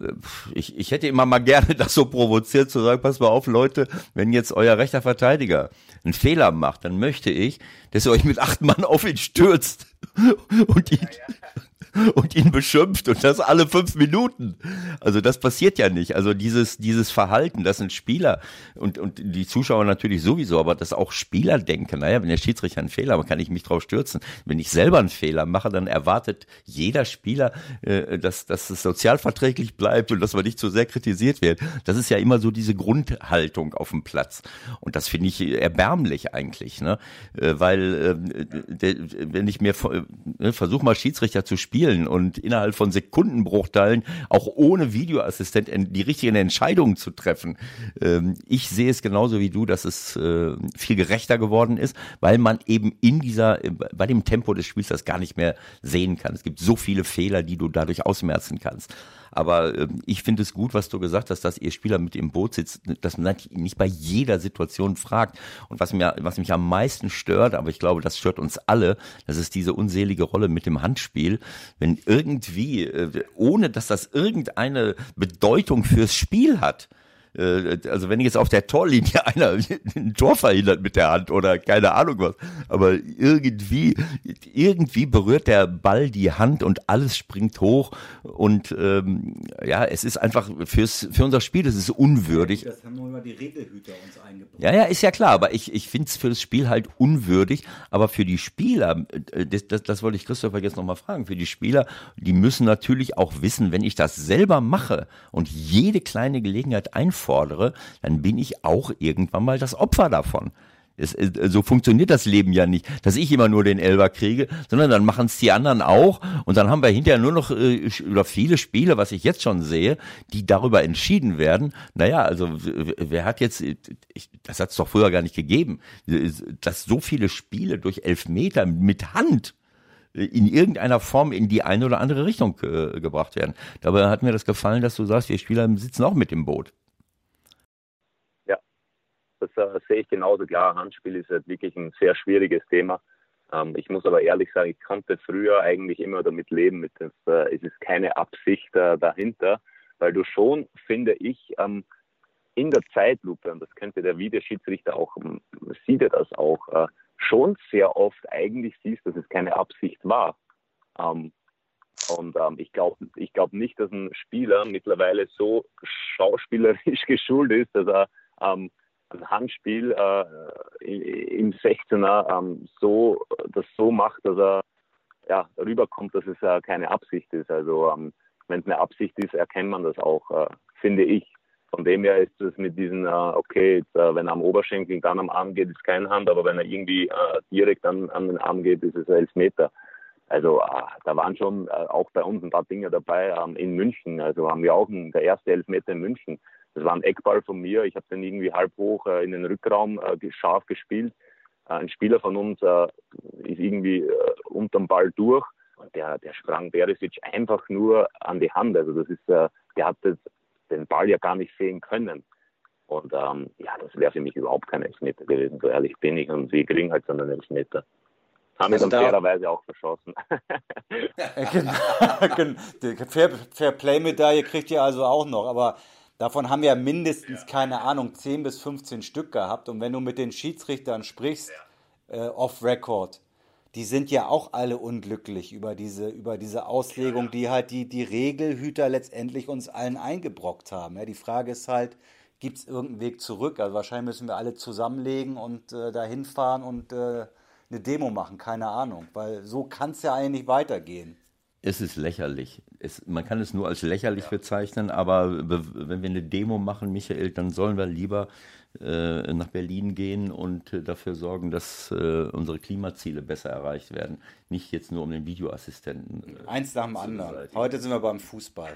ich, ich hätte immer mal gerne das so provoziert zu sagen, pass mal auf, Leute, wenn jetzt euer rechter Verteidiger einen Fehler macht, dann möchte ich, dass ihr euch mit acht Mann auf ihn stürzt und ihn, und ihn beschimpft und das alle fünf Minuten. Also das passiert ja nicht. Also dieses, dieses Verhalten, das sind Spieler und, und die Zuschauer natürlich sowieso, aber dass auch Spieler denken, naja, wenn der Schiedsrichter einen Fehler macht, kann ich mich drauf stürzen. Wenn ich selber einen Fehler mache, dann erwartet jeder Spieler, äh, dass, dass es sozialverträglich bleibt und dass man nicht zu sehr kritisiert wird. Das ist ja immer so diese Grundhaltung auf dem Platz. Und das finde ich erbärmlich eigentlich, ne? Äh, weil äh, wenn ich mir äh, versuche mal Schiedsrichter zu spielen und innerhalb von Sekundenbruchteilen auch ohne Videoassistent die richtigen Entscheidungen zu treffen. Ähm, ich sehe es genauso wie du, dass es äh, viel gerechter geworden ist, weil man eben in dieser, bei dem Tempo des Spiels das gar nicht mehr sehen kann. Es gibt so viele Fehler, die du dadurch ausmerzen kannst. Aber äh, ich finde es gut, was du gesagt hast, dass ihr Spieler mit im Boot sitzt, dass man nicht bei jeder Situation fragt. Und was mir, was mich am meisten stört, aber ich glaube, das stört uns alle, das ist diese unselige Rolle mit dem Handspiel. Wenn irgendwie, äh, ohne dass das irgendeine Bedeutung fürs Spiel hat, also wenn jetzt auf der Torlinie einer ein Tor verhindert mit der Hand oder keine Ahnung was, aber irgendwie, irgendwie berührt der Ball die Hand und alles springt hoch und ähm, ja, es ist einfach fürs, für unser Spiel, das ist unwürdig. Das haben nur immer die Regelhüter uns eingebracht. Ja, ja, ist ja klar, aber ich, ich finde es für das Spiel halt unwürdig, aber für die Spieler, äh, das, das, das wollte ich Christopher jetzt nochmal fragen, für die Spieler, die müssen natürlich auch wissen, wenn ich das selber mache und jede kleine Gelegenheit einfordere, fordere, dann bin ich auch irgendwann mal das Opfer davon. Es, so funktioniert das Leben ja nicht, dass ich immer nur den Elber kriege, sondern dann machen es die anderen auch und dann haben wir hinterher nur noch äh, viele Spiele, was ich jetzt schon sehe, die darüber entschieden werden. Naja, also wer hat jetzt, ich, das hat es doch früher gar nicht gegeben, dass so viele Spiele durch Elfmeter mit Hand in irgendeiner Form in die eine oder andere Richtung äh, gebracht werden. Dabei hat mir das gefallen, dass du sagst, wir Spieler sitzen auch mit im Boot. Das äh, sehe ich genauso klar. Handspiel ist halt wirklich ein sehr schwieriges Thema. Ähm, ich muss aber ehrlich sagen, ich konnte früher eigentlich immer damit leben, mit das, äh, es ist keine Absicht äh, dahinter, weil du schon, finde ich, ähm, in der Zeitlupe, und das könnte der Videoschiedsrichter auch, ähm, sieht er das auch, äh, schon sehr oft eigentlich siehst, dass es keine Absicht war. Ähm, und ähm, ich glaube ich glaub nicht, dass ein Spieler mittlerweile so schauspielerisch geschult ist, dass er ähm, ein Handspiel äh, im 16er ähm, so, das so macht, dass er ja, rüberkommt, dass es äh, keine Absicht ist. Also ähm, wenn es eine Absicht ist, erkennt man das auch, äh, finde ich. Von dem her ist es mit diesen, äh, okay, jetzt, äh, wenn er am Oberschenkel dann am Arm geht, ist keine Hand, aber wenn er irgendwie äh, direkt an, an den Arm geht, ist es elf Meter. Also da waren schon auch bei uns ein paar Dinge dabei ähm, in München. Also haben wir auch einen, der erste Elfmeter in München das war ein Eckball von mir. Ich habe den irgendwie halb hoch äh, in den Rückraum äh, scharf gespielt. Äh, ein Spieler von uns äh, ist irgendwie äh, unterm Ball durch. Und der, der sprang Berisic einfach nur an die Hand. Also das ist, äh, der hat das, den Ball ja gar nicht sehen können. Und ähm, ja, das wäre für mich überhaupt kein Elfmeter gewesen, so ehrlich bin ich. Und sie kriegen halt so einen Elfmeter. Haben also wir dann fairerweise auch verschossen. genau. Fair, Fair Play-Medaille kriegt ihr also auch noch. Aber Davon haben wir mindestens, keine Ahnung, 10 bis 15 Stück gehabt. Und wenn du mit den Schiedsrichtern sprichst, äh, off-record, die sind ja auch alle unglücklich über diese, über diese Auslegung, die halt die, die Regelhüter letztendlich uns allen eingebrockt haben. Ja, die Frage ist halt, gibt es irgendeinen Weg zurück? Also wahrscheinlich müssen wir alle zusammenlegen und äh, dahin fahren und äh, eine Demo machen, keine Ahnung. Weil so kann es ja eigentlich weitergehen. Es ist lächerlich. Es, man kann es nur als lächerlich ja. bezeichnen, aber wenn wir eine Demo machen, Michael, dann sollen wir lieber äh, nach Berlin gehen und äh, dafür sorgen, dass äh, unsere Klimaziele besser erreicht werden. Nicht jetzt nur um den Videoassistenten. Äh, Eins nach dem anderen. Heute sind wir beim Fußball.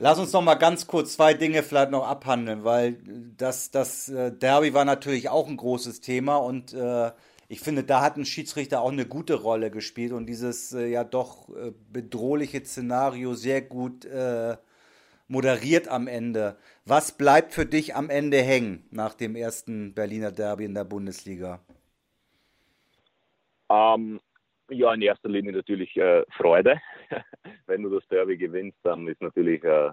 Lass uns noch mal ganz kurz zwei Dinge vielleicht noch abhandeln, weil das, das äh, Derby war natürlich auch ein großes Thema und äh, ich finde, da hat ein Schiedsrichter auch eine gute Rolle gespielt und dieses äh, ja doch äh, bedrohliche Szenario sehr gut äh, moderiert am Ende. Was bleibt für dich am Ende hängen nach dem ersten Berliner Derby in der Bundesliga? Ähm, ja, in erster Linie natürlich äh, Freude. Wenn du das Derby gewinnst, dann ist natürlich äh,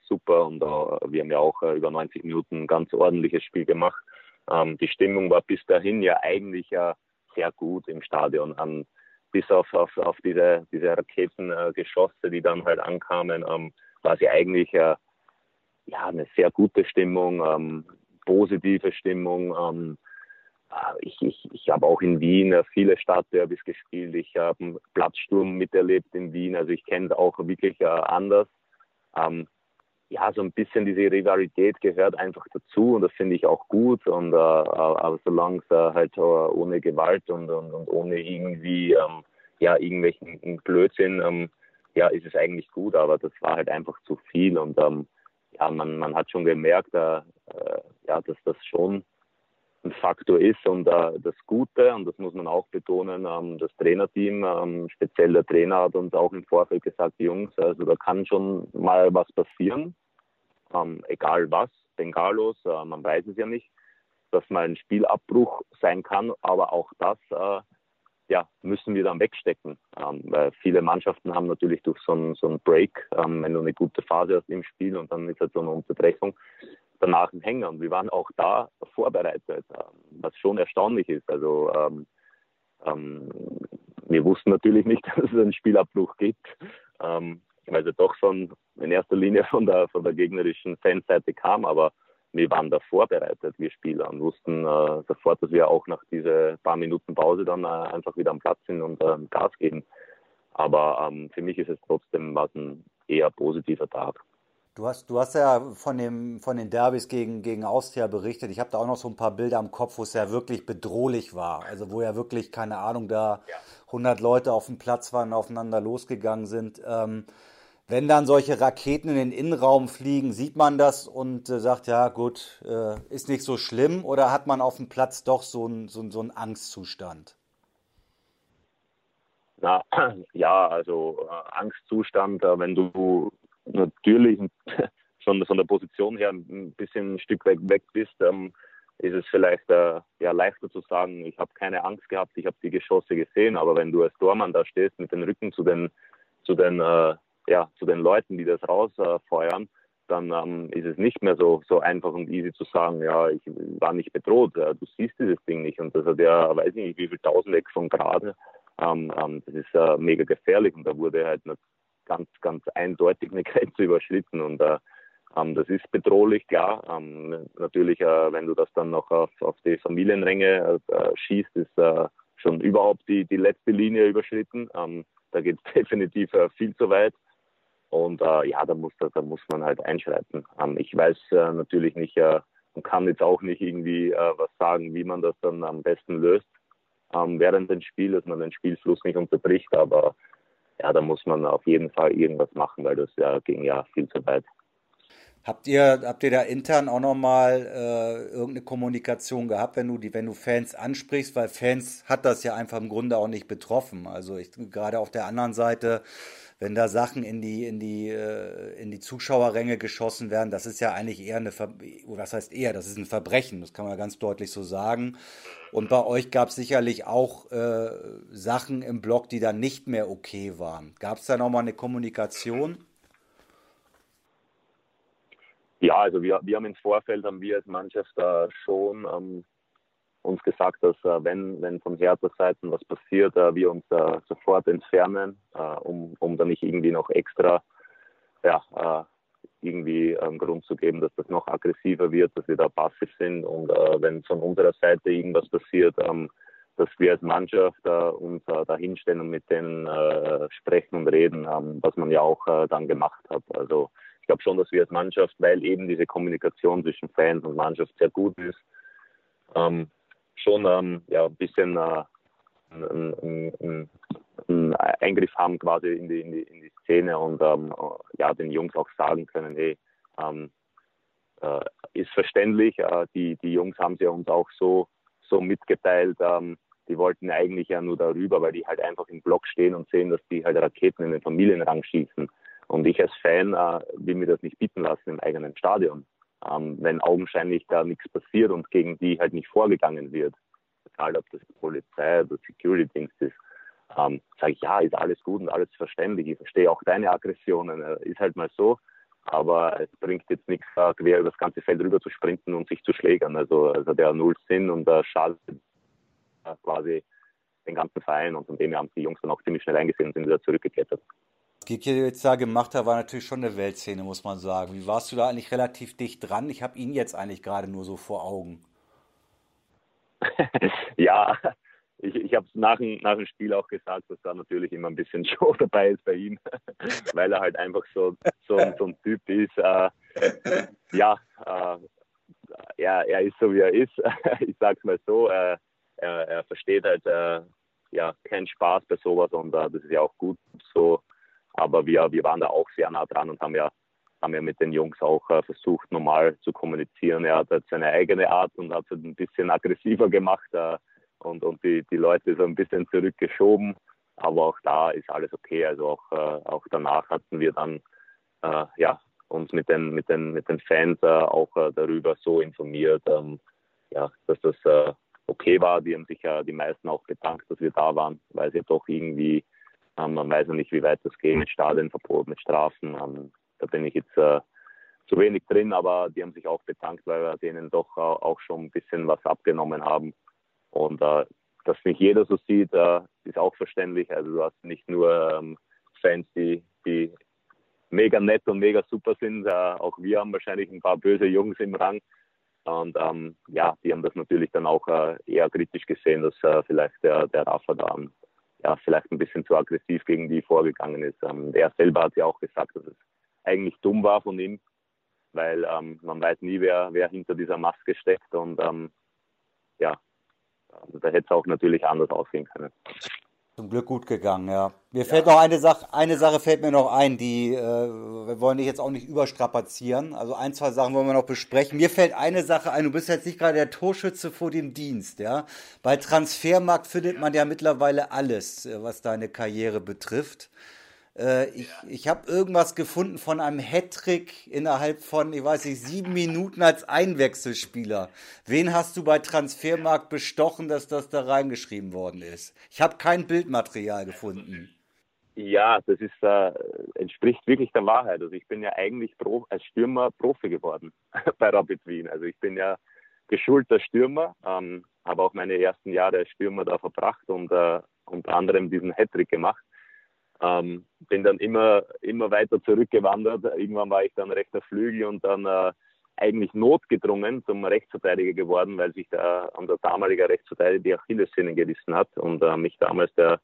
super und wir haben ja auch äh, über 90 Minuten ein ganz ordentliches Spiel gemacht. Ähm, die Stimmung war bis dahin ja eigentlich ja sehr gut im Stadion. An bis auf, auf, auf diese, diese Raketengeschosse, die dann halt ankamen, ähm, war sie eigentlich äh, ja, eine sehr gute Stimmung, ähm, positive Stimmung. Ähm, äh, ich, ich, ich habe auch in Wien äh, viele Stadtderbys gespielt. Ich habe einen Platzsturm miterlebt in Wien. Also ich kenne es auch wirklich äh, anders. Ähm, ja, so ein bisschen diese Rivalität gehört einfach dazu und das finde ich auch gut. Und äh, aber solange es äh, halt ohne Gewalt und, und, und ohne irgendwie ähm, ja irgendwelchen Blödsinn, ähm, ja, ist es eigentlich gut. Aber das war halt einfach zu viel und ähm, ja, man, man hat schon gemerkt, äh, ja, dass das schon ein Faktor ist und äh, das Gute, und das muss man auch betonen, ähm, das Trainerteam, ähm, speziell der Trainer hat uns auch im Vorfeld gesagt, Jungs, also da kann schon mal was passieren, ähm, egal was, Bengalos, äh, man weiß es ja nicht, dass mal ein Spielabbruch sein kann, aber auch das äh, ja, müssen wir dann wegstecken. Ähm, weil viele Mannschaften haben natürlich durch so einen, so einen Break, ähm, wenn du eine gute Phase hast im Spiel und dann ist halt so eine Unterbrechung, danach ein Hänger. Und wir waren auch da vorbereitet, ähm, was schon erstaunlich ist. Also ähm, ähm, wir wussten natürlich nicht, dass es einen Spielabbruch gibt, ähm, weil es doch schon in erster Linie von der, von der gegnerischen Fanseite kam, aber wir waren da vorbereitet, wir Spieler, und wussten äh, sofort, dass wir auch nach diesen paar Minuten Pause dann äh, einfach wieder am Platz sind und äh, Gas geben. Aber ähm, für mich ist es trotzdem was ein eher positiver Tag. Du hast, du hast ja von, dem, von den Derbys gegen, gegen Austria berichtet. Ich habe da auch noch so ein paar Bilder im Kopf, wo es ja wirklich bedrohlich war. Also wo ja wirklich, keine Ahnung, da 100 Leute auf dem Platz waren, aufeinander losgegangen sind. Ähm, wenn dann solche Raketen in den Innenraum fliegen, sieht man das und äh, sagt, ja gut, äh, ist nicht so schlimm oder hat man auf dem Platz doch so einen so, so Angstzustand? Na, ja, also äh, Angstzustand, äh, wenn du natürlich schon von der Position her ein bisschen ein Stück weit weg bist, ähm, ist es vielleicht äh, ja, leichter zu sagen, ich habe keine Angst gehabt, ich habe die Geschosse gesehen, aber wenn du als Tormann da stehst mit dem Rücken zu den, zu den, äh, ja, zu den Leuten, die das rausfeuern, äh, dann ähm, ist es nicht mehr so, so einfach und easy zu sagen, ja, ich war nicht bedroht, du siehst dieses Ding nicht. Und das hat ja, weiß ich nicht, wie viel Tausende von Grad, ähm, ähm, das ist äh, mega gefährlich. Und da wurde halt ganz, ganz eindeutig eine Grenze überschritten und äh, ähm, das ist bedrohlich, klar. Ähm, natürlich, äh, wenn du das dann noch auf, auf die Familienränge äh, schießt, ist äh, schon überhaupt die, die letzte Linie überschritten. Ähm, da geht es definitiv äh, viel zu weit. Und äh, ja, da muss, da, muss man halt einschreiten. Ich weiß äh, natürlich nicht und kann jetzt auch nicht irgendwie was sagen, wie man das dann am besten löst während dem Spiel, dass man den Spielfluss nicht unterbricht. Aber ja, da muss man auf jeden Fall irgendwas machen, weil das ja ging ja viel zu weit. Habt ihr, habt ihr da intern auch nochmal äh, irgendeine Kommunikation gehabt, wenn du die, wenn du Fans ansprichst, weil Fans hat das ja einfach im Grunde auch nicht betroffen. Also ich gerade auf der anderen Seite wenn da Sachen in die, in die, äh, in die Zuschauerränge geschossen werden, das ist ja eigentlich eher eine, Ver was heißt eher, das ist ein Verbrechen, das kann man ganz deutlich so sagen. Und bei euch gab es sicherlich auch äh, Sachen im Blog, die dann nicht mehr okay waren. Gab es da nochmal eine Kommunikation? Ja, also wir, wir haben im Vorfeld, haben wir als Mannschaft äh, schon ähm, uns gesagt, dass äh, wenn, wenn von Hertha-Seiten was passiert, äh, wir uns äh, sofort entfernen, um, um dann nicht irgendwie noch extra ja, irgendwie ähm, Grund zu geben, dass das noch aggressiver wird, dass wir da passiv sind und äh, wenn von unserer Seite irgendwas passiert, ähm, dass wir als Mannschaft äh, uns äh, da hinstellen und mit denen sprechen und reden, ähm, was man ja auch dann gemacht hat. Also ich glaube schon, dass wir als Mannschaft, weil eben diese Kommunikation zwischen Fans und Mannschaft sehr gut ist, ähm, schon ähm, ja, ein bisschen äh, einen, einen, einen Eingriff haben quasi in die, in die, in die Szene und ähm, ja, den Jungs auch sagen können, hey, ähm, äh, ist verständlich, äh, die, die Jungs haben sie uns auch so, so mitgeteilt, ähm, die wollten eigentlich ja nur darüber, weil die halt einfach im Block stehen und sehen, dass die halt Raketen in den Familienrang schießen. Und ich als Fan äh, will mir das nicht bieten lassen im eigenen Stadion ähm, wenn augenscheinlich da nichts passiert und gegen die halt nicht vorgegangen wird, egal ob das Polizei oder Security-Dienst ist, ähm, sage ich, ja, ist alles gut und alles verständlich. Ich verstehe auch deine Aggressionen, äh, ist halt mal so. Aber es bringt jetzt nichts, quer über das ganze Feld rüber zu sprinten und sich zu schlägern. Also, also der null Sinn und der Schall äh, quasi den ganzen Verein und von dem her haben die Jungs dann auch ziemlich schnell eingesehen und sind wieder zurückgeklettert. Giki jetzt da gemacht hat, war natürlich schon eine Weltszene, muss man sagen. Wie warst du da eigentlich relativ dicht dran? Ich habe ihn jetzt eigentlich gerade nur so vor Augen. ja, ich, ich habe es nach, nach dem Spiel auch gesagt, dass da natürlich immer ein bisschen Show dabei ist bei ihm, weil er halt einfach so, so, so ein Typ ist. Äh, ja, äh, er, er ist so, wie er ist. ich sag's mal so. Äh, er, er versteht halt äh, ja keinen Spaß bei sowas und äh, das ist ja auch gut so. Aber wir, wir waren da auch sehr nah dran und haben ja, haben ja mit den Jungs auch äh, versucht, normal zu kommunizieren. Er hat halt seine eigene Art und hat es ein bisschen aggressiver gemacht äh, und, und die, die Leute so ein bisschen zurückgeschoben. Aber auch da ist alles okay. Also auch, äh, auch danach hatten wir dann äh, ja, uns mit den, mit den, mit den Fans äh, auch äh, darüber so informiert, ähm, ja, dass das okay war. Die haben sich ja die meisten auch bedankt, dass wir da waren, weil ja doch irgendwie, man weiß ja nicht, wie weit das geht mit Stadionverbot, mit Strafen. Ähm, da bin ich jetzt äh, zu wenig drin, aber die haben sich auch bedankt, weil wir denen doch äh, auch schon ein bisschen was abgenommen haben. Und äh, dass nicht jeder so sieht, äh, ist auch verständlich. Also du hast nicht nur ähm, Fans, die, die mega nett und mega super sind. Äh, auch wir haben wahrscheinlich ein paar böse Jungs im Rang. Und ähm, ja, die haben das natürlich dann auch äh, eher kritisch gesehen, dass vielleicht der, der Rafa da ja, vielleicht ein bisschen zu aggressiv gegen die vorgegangen ist. Ähm, er selber hat ja auch gesagt, dass es eigentlich dumm war von ihm, weil ähm, man weiß nie, wer, wer hinter dieser Maske steckt. Und ähm, ja, also da hätte es auch natürlich anders ausgehen können. Zum Glück gut gegangen, ja. Mir ja. fällt noch eine Sache, eine Sache fällt mir noch ein, die äh, wir wollen dich jetzt auch nicht überstrapazieren. Also ein, zwei Sachen wollen wir noch besprechen. Mir fällt eine Sache ein, du bist jetzt nicht gerade der Torschütze vor dem Dienst, ja. Bei Transfermarkt findet man ja mittlerweile alles, äh, was deine Karriere betrifft. Äh, ich ich habe irgendwas gefunden von einem Hattrick innerhalb von, ich weiß nicht, sieben Minuten als Einwechselspieler. Wen hast du bei Transfermarkt bestochen, dass das da reingeschrieben worden ist? Ich habe kein Bildmaterial gefunden. Ja, das ist, äh, entspricht wirklich der Wahrheit. Also ich bin ja eigentlich Pro, als Stürmer Profi geworden bei Rapid Wien. Also ich bin ja geschulter Stürmer, ähm, habe auch meine ersten Jahre als Stürmer da verbracht und äh, unter anderem diesen Hattrick gemacht. Ähm, bin dann immer, immer weiter zurückgewandert. Irgendwann war ich dann rechter Flügel und dann äh, eigentlich notgedrungen zum Rechtsverteidiger geworden, weil sich da an der damalige Rechtsverteidiger die Achillessehnen gerissen hat und äh, mich damals der,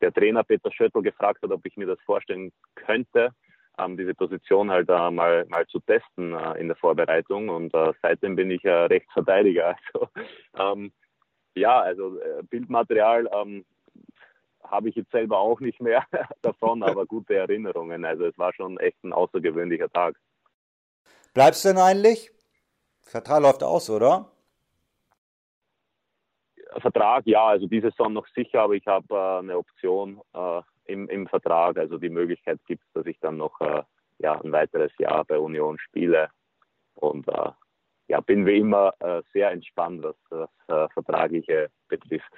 der Trainer Peter Schöttl gefragt hat, ob ich mir das vorstellen könnte, ähm, diese Position halt äh, mal, mal zu testen äh, in der Vorbereitung und äh, seitdem bin ich Rechtsverteidiger. Also ähm, ja, also äh, Bildmaterial ähm, habe ich jetzt selber auch nicht mehr davon, aber gute Erinnerungen. Also es war schon echt ein außergewöhnlicher Tag. Bleibst du denn eigentlich? Vertrag läuft aus, oder? Vertrag, ja, also diese Saison noch sicher, aber ich habe äh, eine Option äh, im, im Vertrag. Also die Möglichkeit gibt es, dass ich dann noch äh, ja, ein weiteres Jahr bei Union spiele. Und äh, ja, bin wie immer äh, sehr entspannt, was das äh, Vertragliche betrifft.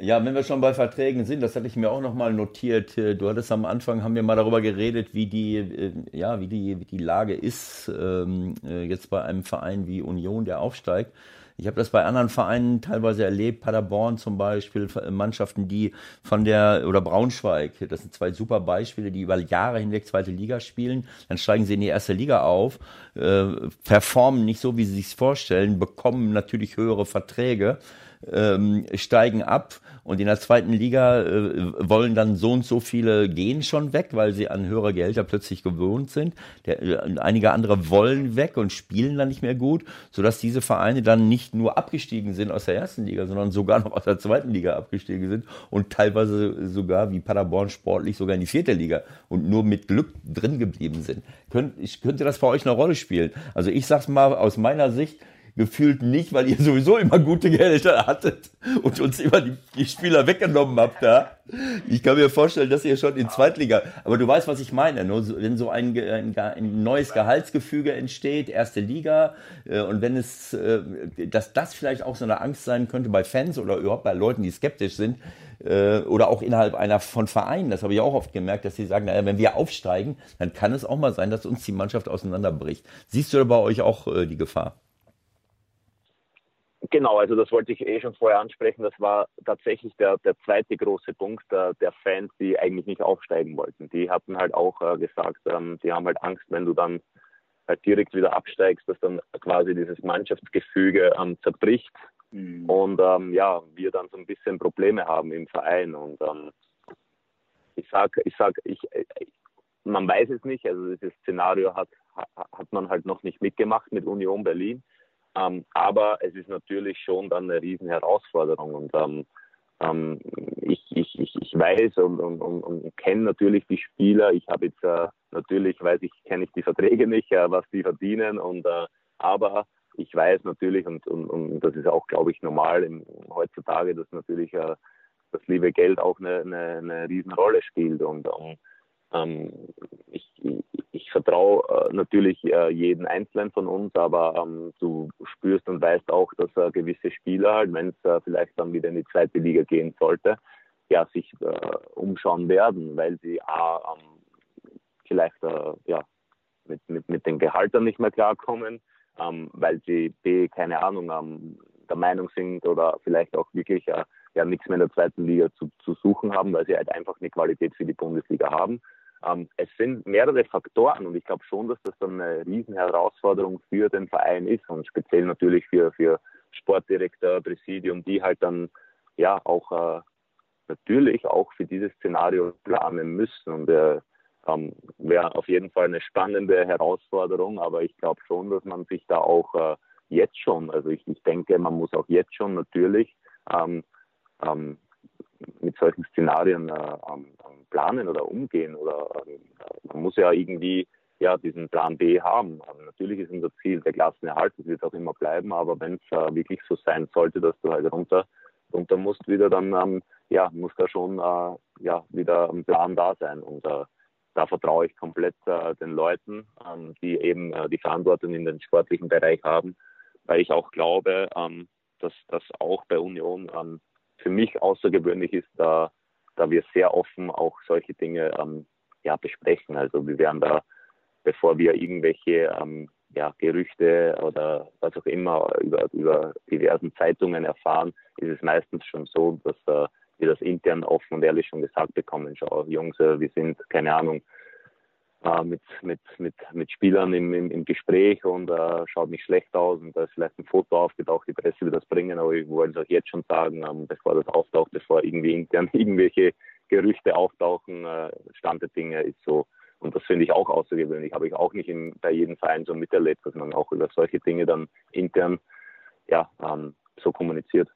Ja, wenn wir schon bei Verträgen sind, das hatte ich mir auch nochmal notiert. Du hattest am Anfang, haben wir mal darüber geredet, wie die, äh, ja, wie die, wie die Lage ist, ähm, äh, jetzt bei einem Verein wie Union, der aufsteigt. Ich habe das bei anderen Vereinen teilweise erlebt, Paderborn zum Beispiel, Mannschaften, die von der, oder Braunschweig, das sind zwei super Beispiele, die über Jahre hinweg zweite Liga spielen, dann steigen sie in die erste Liga auf, äh, performen nicht so, wie sie sich vorstellen, bekommen natürlich höhere Verträge ähm, steigen ab und in der zweiten Liga äh, wollen dann so und so viele gehen schon weg, weil sie an höhere Gehälter plötzlich gewohnt sind. Der, äh, einige andere wollen weg und spielen dann nicht mehr gut, sodass diese Vereine dann nicht nur abgestiegen sind aus der ersten Liga, sondern sogar noch aus der zweiten Liga abgestiegen sind und teilweise sogar wie Paderborn sportlich sogar in die vierte Liga und nur mit Glück drin geblieben sind. Könnt, ich, könnte das bei euch eine Rolle spielen? Also ich sag's mal aus meiner Sicht, gefühlt nicht, weil ihr sowieso immer gute Gehälter hattet und uns immer die, die Spieler weggenommen habt da. Ich kann mir vorstellen, dass ihr schon in Zweitliga, aber du weißt, was ich meine, ne? wenn so ein, ein, ein neues Gehaltsgefüge entsteht, erste Liga, äh, und wenn es, äh, dass das vielleicht auch so eine Angst sein könnte bei Fans oder überhaupt bei Leuten, die skeptisch sind, äh, oder auch innerhalb einer von Vereinen, das habe ich auch oft gemerkt, dass sie sagen, naja, wenn wir aufsteigen, dann kann es auch mal sein, dass uns die Mannschaft auseinanderbricht. Siehst du da bei euch auch die Gefahr? Genau, also das wollte ich eh schon vorher ansprechen. Das war tatsächlich der, der zweite große Punkt der, der Fans, die eigentlich nicht aufsteigen wollten. Die hatten halt auch äh, gesagt, ähm, die haben halt Angst, wenn du dann halt direkt wieder absteigst, dass dann quasi dieses Mannschaftsgefüge ähm, zerbricht mhm. und ähm, ja, wir dann so ein bisschen Probleme haben im Verein. Und ähm, ich sag, ich sag, ich, man weiß es nicht. Also dieses Szenario hat, hat man halt noch nicht mitgemacht mit Union Berlin. Ähm, aber es ist natürlich schon dann eine riesen Herausforderung und ähm, ähm, ich, ich, ich, ich weiß und, und, und, und kenne natürlich die Spieler. Ich habe jetzt äh, natürlich, weiß ich, kenne ich die Verträge nicht, äh, was die verdienen und äh, aber ich weiß natürlich und, und, und das ist auch, glaube ich, normal im, heutzutage, dass natürlich äh, das liebe Geld auch eine, eine, eine Riesenrolle spielt und, und ähm, ich, ich, vertraue äh, natürlich äh, jeden Einzelnen von uns, aber ähm, du spürst und weißt auch, dass äh, gewisse Spieler halt, wenn es äh, vielleicht dann wieder in die zweite Liga gehen sollte, ja, sich äh, umschauen werden, weil sie A, ähm, vielleicht äh, ja, mit, mit, mit den Gehaltern nicht mehr klarkommen, ähm, weil sie B, keine Ahnung, ähm, der Meinung sind oder vielleicht auch wirklich ja, nichts mehr in der zweiten Liga zu, zu suchen haben, weil sie halt einfach eine Qualität für die Bundesliga haben ähm, es sind mehrere Faktoren und ich glaube schon, dass das dann eine Riesenherausforderung für den Verein ist und speziell natürlich für, für Sportdirektor, Präsidium, die halt dann ja auch äh, natürlich auch für dieses Szenario planen müssen. Und äh, ähm, wäre auf jeden Fall eine spannende Herausforderung, aber ich glaube schon, dass man sich da auch äh, jetzt schon, also ich, ich denke, man muss auch jetzt schon natürlich ähm, ähm, mit solchen Szenarien äh, planen oder umgehen oder äh, man muss ja irgendwie ja diesen Plan B haben. Aber natürlich ist unser Ziel der Klassenerhalt, das wird auch immer bleiben, aber wenn es äh, wirklich so sein sollte, dass du halt runter runter musst wieder, dann ähm, ja muss da schon äh, ja wieder ein Plan da sein und äh, da vertraue ich komplett äh, den Leuten, ähm, die eben äh, die Verantwortung in den sportlichen Bereich haben, weil ich auch glaube, ähm, dass das auch bei Union ähm, für mich außergewöhnlich ist, da, da wir sehr offen auch solche Dinge ähm, ja, besprechen. Also wir werden da, bevor wir irgendwelche ähm, ja, Gerüchte oder was auch immer über, über diversen Zeitungen erfahren, ist es meistens schon so, dass äh, wir das intern offen und ehrlich schon gesagt bekommen. Schau, Jungs, äh, wir sind, keine Ahnung, äh, mit, mit, mit, mit Spielern im, im, im Gespräch und äh, schaut nicht schlecht aus und da ist vielleicht ein Foto aufgetaucht, die Presse will das bringen, aber ich wollte es auch jetzt schon sagen, ähm, bevor das auftaucht, bevor irgendwie intern irgendwelche Gerüchte auftauchen, äh, Stand der Dinge ist so. Und das finde ich auch außergewöhnlich, habe ich auch nicht in, bei jedem Verein so miterlebt, dass man auch über solche Dinge dann intern ja, ähm, so kommuniziert.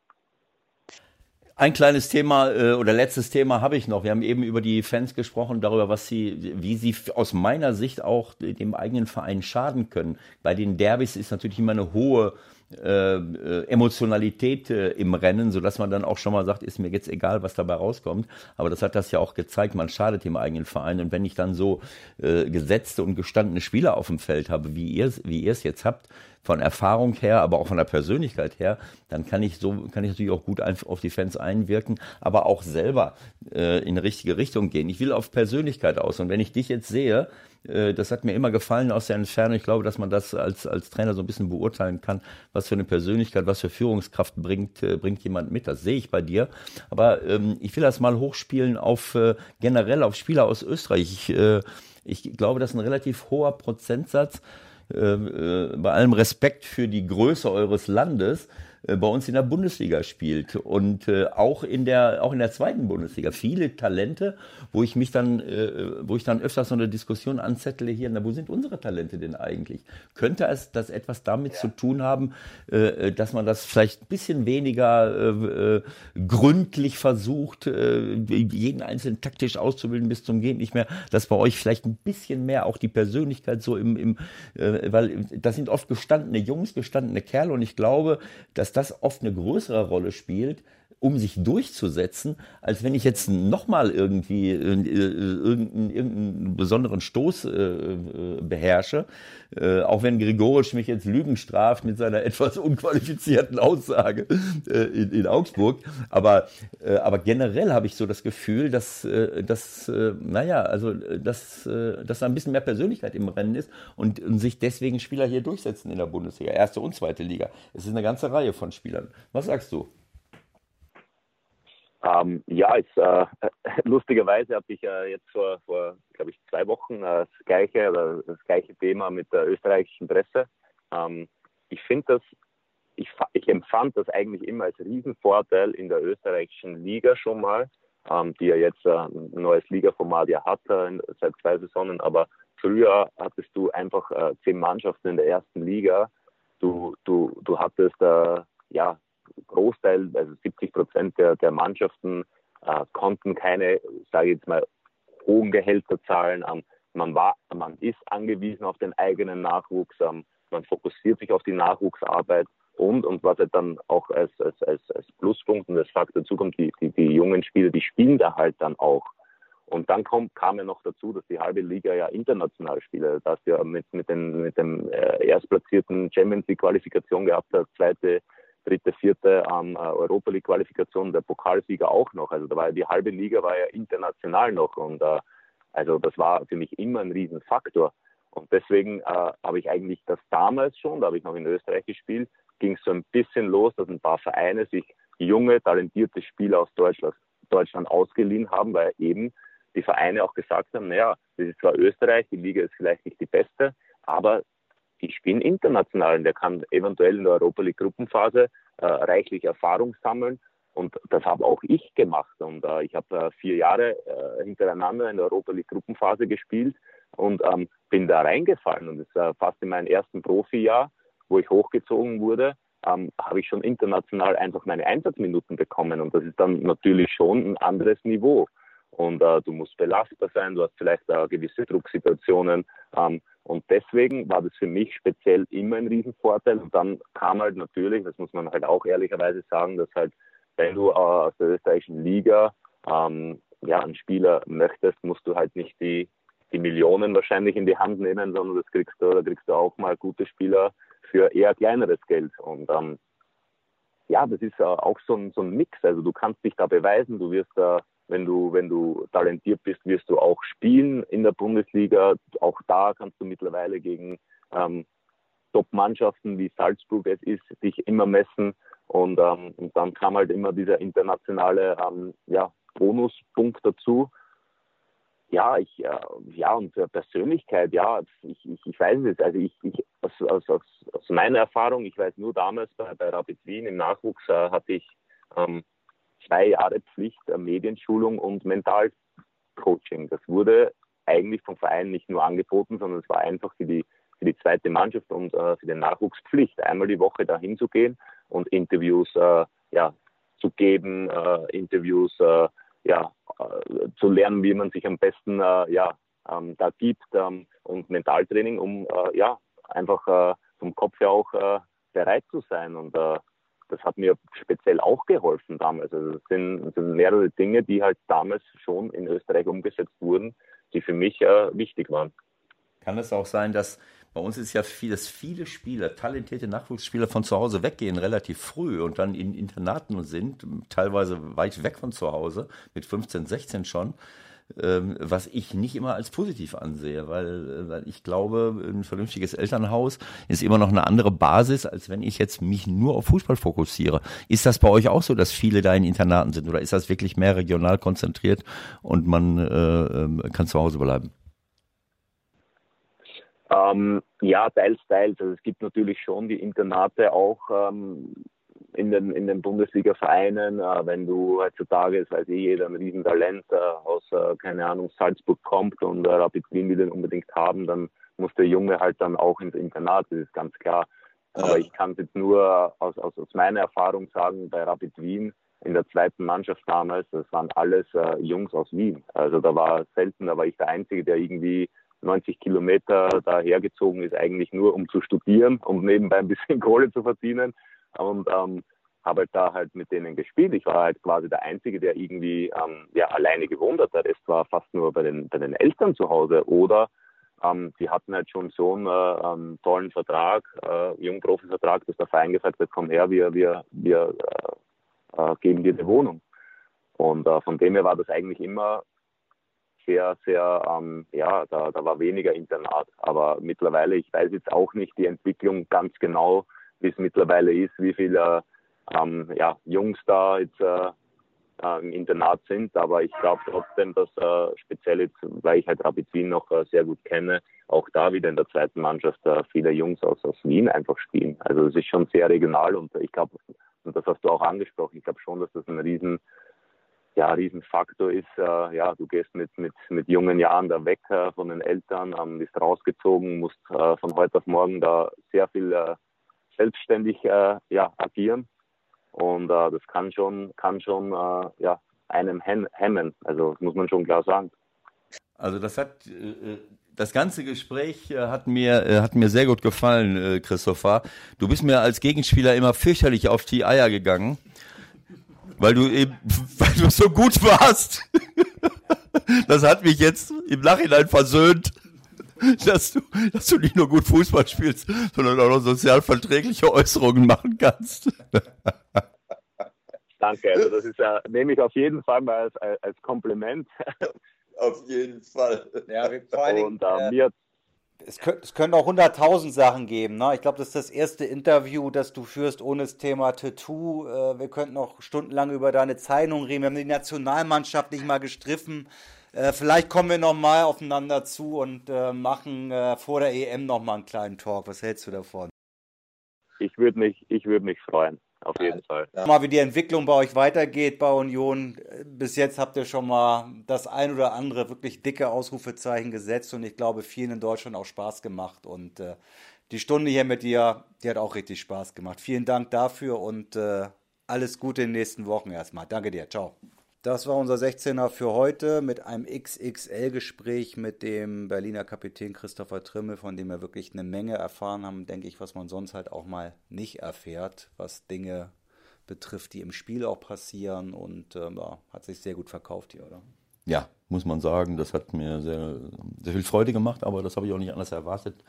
Ein kleines Thema äh, oder letztes Thema habe ich noch. Wir haben eben über die Fans gesprochen, darüber, was sie, wie sie aus meiner Sicht auch dem eigenen Verein schaden können. Bei den Derbys ist natürlich immer eine hohe äh, äh, Emotionalität äh, im Rennen, so dass man dann auch schon mal sagt, ist mir jetzt egal, was dabei rauskommt. Aber das hat das ja auch gezeigt, man schadet dem eigenen Verein. Und wenn ich dann so äh, gesetzte und gestandene Spieler auf dem Feld habe, wie ihr wie es jetzt habt, von Erfahrung her, aber auch von der Persönlichkeit her, dann kann ich so, kann ich natürlich auch gut auf die Fans einwirken, aber auch selber äh, in die richtige Richtung gehen. Ich will auf Persönlichkeit aus. Und wenn ich dich jetzt sehe, das hat mir immer gefallen aus der Entfernung. Ich glaube, dass man das als, als Trainer so ein bisschen beurteilen kann, was für eine Persönlichkeit, was für Führungskraft bringt, äh, bringt jemand mit. Das sehe ich bei dir. Aber ähm, ich will das mal hochspielen auf äh, generell auf Spieler aus Österreich. Ich, äh, ich glaube, das ist ein relativ hoher Prozentsatz. Äh, äh, bei allem Respekt für die Größe eures Landes, äh, bei uns in der Bundesliga spielt und äh, auch in der auch in der zweiten Bundesliga viele Talente, wo ich mich dann äh, wo ich dann öfters so eine Diskussion anzettle hier, na wo sind unsere Talente denn eigentlich? Könnte es das etwas damit ja. zu tun haben, äh, dass man das vielleicht ein bisschen weniger äh, äh, gründlich versucht, äh, jeden einzelnen taktisch auszubilden bis zum Gehen nicht mehr, dass bei euch vielleicht ein bisschen mehr auch die Persönlichkeit so im, im äh, weil das sind oft gestandene Jungs, gestandene Kerle und ich glaube, dass das oft eine größere Rolle spielt, um sich durchzusetzen, als wenn ich jetzt nochmal irgendwie äh, irgendeinen, irgendeinen besonderen Stoß äh, äh, beherrsche. Äh, auch wenn Grigorisch mich jetzt Lügen straft mit seiner etwas unqualifizierten Aussage äh, in, in, Augsburg. Aber, äh, aber generell habe ich so das Gefühl, dass, äh, dass äh, naja, also dass, äh, dass da ein bisschen mehr Persönlichkeit im Rennen ist und, und sich deswegen Spieler hier durchsetzen in der Bundesliga, erste und zweite Liga. Es ist eine ganze Reihe von Spielern. Was sagst du? Ähm, ja, ist, äh, lustigerweise habe ich äh, jetzt vor, vor glaube ich, zwei Wochen äh, das gleiche oder das gleiche Thema mit der österreichischen Presse. Ähm, ich finde das, ich, ich empfand das eigentlich immer als Riesenvorteil in der österreichischen Liga schon mal, ähm, die ja jetzt äh, ein neues Ligaformat ja hat äh, seit zwei Saisonen, aber früher hattest du einfach äh, zehn Mannschaften in der ersten Liga. Du, du, du hattest ja Großteil, also 70 Prozent der, der Mannschaften äh, konnten keine, sage ich jetzt mal, hohen Gehälter zahlen. Ähm, man, war, man ist angewiesen auf den eigenen Nachwuchs. Ähm, man fokussiert sich auf die Nachwuchsarbeit und, und was halt dann auch als, als, als, als Pluspunkt und als Faktor dazu kommt, die, die, die jungen Spieler, die spielen da halt dann auch. Und dann kommt, kam ja noch dazu, dass die halbe Liga ja international spielt. Dass ja mit, mit, den, mit dem äh, erstplatzierten Champions League Qualifikation gehabt hat, zweite dritte, vierte ähm, Europa League Qualifikation, der Pokalsieger auch noch. Also da war ja die halbe Liga war ja international noch und äh, also das war für mich immer ein Riesenfaktor. Und deswegen äh, habe ich eigentlich das damals schon, da habe ich noch in Österreich gespielt, ging es so ein bisschen los, dass ein paar Vereine sich junge, talentierte Spieler aus Deutschland, Deutschland ausgeliehen haben, weil eben die Vereine auch gesagt haben, naja, das ist zwar Österreich, die Liga ist vielleicht nicht die beste, aber die spielen international und der kann eventuell in der Europa League Gruppenphase äh, reichlich Erfahrung sammeln. Und das habe auch ich gemacht. Und äh, ich habe äh, vier Jahre äh, hintereinander in der Europa League Gruppenphase gespielt und ähm, bin da reingefallen. Und das ist fast in meinem ersten Profijahr, wo ich hochgezogen wurde, ähm, habe ich schon international einfach meine Einsatzminuten bekommen. Und das ist dann natürlich schon ein anderes Niveau. Und äh, du musst belastbar sein, du hast vielleicht äh, gewisse Drucksituationen. Ähm, und deswegen war das für mich speziell immer ein Riesenvorteil. Und dann kam halt natürlich, das muss man halt auch ehrlicherweise sagen, dass halt, wenn du äh, aus der österreichischen Liga ähm, ja, einen Spieler möchtest, musst du halt nicht die, die Millionen wahrscheinlich in die Hand nehmen, sondern das kriegst du, da kriegst du auch mal gute Spieler für eher kleineres Geld. Und ähm, ja, das ist äh, auch so ein, so ein Mix. Also du kannst dich da beweisen, du wirst da wenn du, wenn du talentiert bist, wirst du auch spielen in der Bundesliga. Auch da kannst du mittlerweile gegen ähm, Top-Mannschaften wie Salzburg es ist, dich immer messen. Und, ähm, und dann kam halt immer dieser internationale ähm, ja, Bonuspunkt dazu. Ja, ich, äh, ja, und Persönlichkeit, ja, ich, ich, ich weiß es. Also ich, ich aus, aus, aus, aus meiner Erfahrung, ich weiß nur damals bei, bei Rapid Wien im Nachwuchs äh, hatte ich ähm, zwei Jahre Pflicht der Medienschulung und Mentalcoaching. Das wurde eigentlich vom Verein nicht nur angeboten, sondern es war einfach für die, für die zweite Mannschaft und äh, für den Nachwuchs Pflicht, einmal die Woche dahin zu gehen und Interviews äh, ja, zu geben, äh, Interviews äh, ja, äh, zu lernen, wie man sich am besten äh, ja, ähm, da gibt ähm, und Mentaltraining, um ja, einfach vom Kopf her auch bereit zu sein. Und das hat mir speziell auch geholfen damals. Also es sind, sind, mehrere Dinge, die halt damals schon in Österreich umgesetzt wurden, die für mich äh, wichtig waren. Kann es auch sein, dass bei uns ist ja viel, dass viele Spieler, talentierte Nachwuchsspieler von zu Hause weggehen, relativ früh und dann in Internaten sind, teilweise weit weg von zu Hause, mit 15, 16 schon. Ähm, was ich nicht immer als positiv ansehe, weil, äh, weil ich glaube, ein vernünftiges Elternhaus ist immer noch eine andere Basis, als wenn ich jetzt mich nur auf Fußball fokussiere. Ist das bei euch auch so, dass viele da in Internaten sind oder ist das wirklich mehr regional konzentriert und man äh, ähm, kann zu Hause bleiben? Ähm, ja, teils, teils. Also es gibt natürlich schon die Internate auch ähm, in den, in den Bundesliga-Vereinen, äh, wenn du heutzutage, das weiß ich, jeder ein Riesentalent äh, aus, äh, keine Ahnung, Salzburg kommt und äh, Rapid Wien will den unbedingt haben, dann muss der Junge halt dann auch ins Internat, das ist ganz klar. Aber ich kann es jetzt nur aus, aus, aus meiner Erfahrung sagen, bei Rapid Wien in der zweiten Mannschaft damals, das waren alles äh, Jungs aus Wien. Also da war selten, da war ich der Einzige, der irgendwie 90 Kilometer dahergezogen ist, eigentlich nur um zu studieren, um nebenbei ein bisschen Kohle zu verdienen. Und ähm, habe halt da halt mit denen gespielt. Ich war halt quasi der Einzige, der irgendwie ähm, ja, alleine gewohnt hat. Der Rest war fast nur bei den, bei den Eltern zu Hause. Oder ähm, die hatten halt schon so einen ähm, tollen Vertrag, äh, Jungprofi-Vertrag, dass der Verein gesagt hat, komm her, wir, wir, wir äh, äh, geben dir eine Wohnung. Und äh, von dem her war das eigentlich immer sehr, sehr, ähm, ja, da, da war weniger Internat. Aber mittlerweile, ich weiß jetzt auch nicht die Entwicklung ganz genau, wie es mittlerweile ist, wie viele ähm, ja, Jungs da jetzt äh, im Internat sind. Aber ich glaube trotzdem, dass äh, speziell jetzt, weil ich halt Rapid Wien noch äh, sehr gut kenne, auch da wieder in der zweiten Mannschaft äh, viele Jungs aus, aus Wien einfach spielen. Also es ist schon sehr regional und ich glaube, und das hast du auch angesprochen, ich glaube schon, dass das ein riesen ja, Riesenfaktor ist, äh, ja, du gehst mit, mit, mit jungen Jahren da weg äh, von den Eltern, ähm, bist rausgezogen, musst äh, von heute auf morgen da sehr viel äh, selbstständig äh, ja, agieren. Und äh, das kann schon, kann schon ja, einem hemmen. Also das muss man schon klar sagen. Also das hat das ganze Gespräch hat mir, hat mir sehr gut gefallen, Christopher. Du bist mir als Gegenspieler immer fürchterlich auf die Eier gegangen weil du eben, weil du so gut warst. Das hat mich jetzt im Nachhinein versöhnt, dass du, dass du nicht nur gut Fußball spielst, sondern auch noch sozialverträgliche Äußerungen machen kannst. Danke, also das ist ja, nehme ich auf jeden Fall mal als, als Kompliment. Auf jeden Fall. Ja, vor allen Dingen, Und äh, mir es, könnt, es können auch hunderttausend Sachen geben. Ne? Ich glaube, das ist das erste Interview, das du führst ohne das Thema Tattoo. Äh, wir könnten noch stundenlang über deine Zeichnung reden. Wir haben die Nationalmannschaft nicht mal gestriffen. Äh, vielleicht kommen wir noch mal aufeinander zu und äh, machen äh, vor der EM noch mal einen kleinen Talk. Was hältst du davon? Ich würde mich, ich würde mich freuen auf jeden Fall. Ja. Mal, wie die Entwicklung bei euch weitergeht bei Union. Bis jetzt habt ihr schon mal das ein oder andere wirklich dicke Ausrufezeichen gesetzt und ich glaube, vielen in Deutschland auch Spaß gemacht. Und äh, die Stunde hier mit dir, die hat auch richtig Spaß gemacht. Vielen Dank dafür und äh, alles Gute in den nächsten Wochen erstmal. Danke dir. Ciao. Das war unser 16er für heute mit einem XXL-Gespräch mit dem Berliner Kapitän Christopher Trimmel, von dem wir wirklich eine Menge erfahren haben, denke ich, was man sonst halt auch mal nicht erfährt, was Dinge betrifft, die im Spiel auch passieren und äh, ja, hat sich sehr gut verkauft hier, oder? Ja, muss man sagen, das hat mir sehr, sehr viel Freude gemacht, aber das habe ich auch nicht anders erwartet.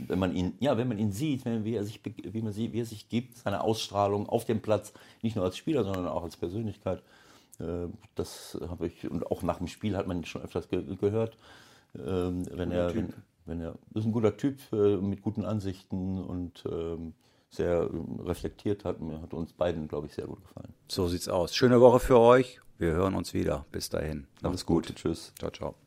Wenn man ihn, ja, wenn man ihn sieht, wie er sich, wie man sieht, wie er sich gibt, seine Ausstrahlung auf dem Platz, nicht nur als Spieler, sondern auch als Persönlichkeit, das habe ich, und auch nach dem Spiel hat man schon öfters ge gehört. Ähm, wenn er, wenn, wenn, er, ist ein guter Typ äh, mit guten Ansichten und ähm, sehr reflektiert hat, mir hat uns beiden, glaube ich, sehr gut gefallen. So sieht's aus. Schöne Woche für euch. Wir hören uns wieder. Bis dahin. Alles gut. Tschüss. Ciao, ciao.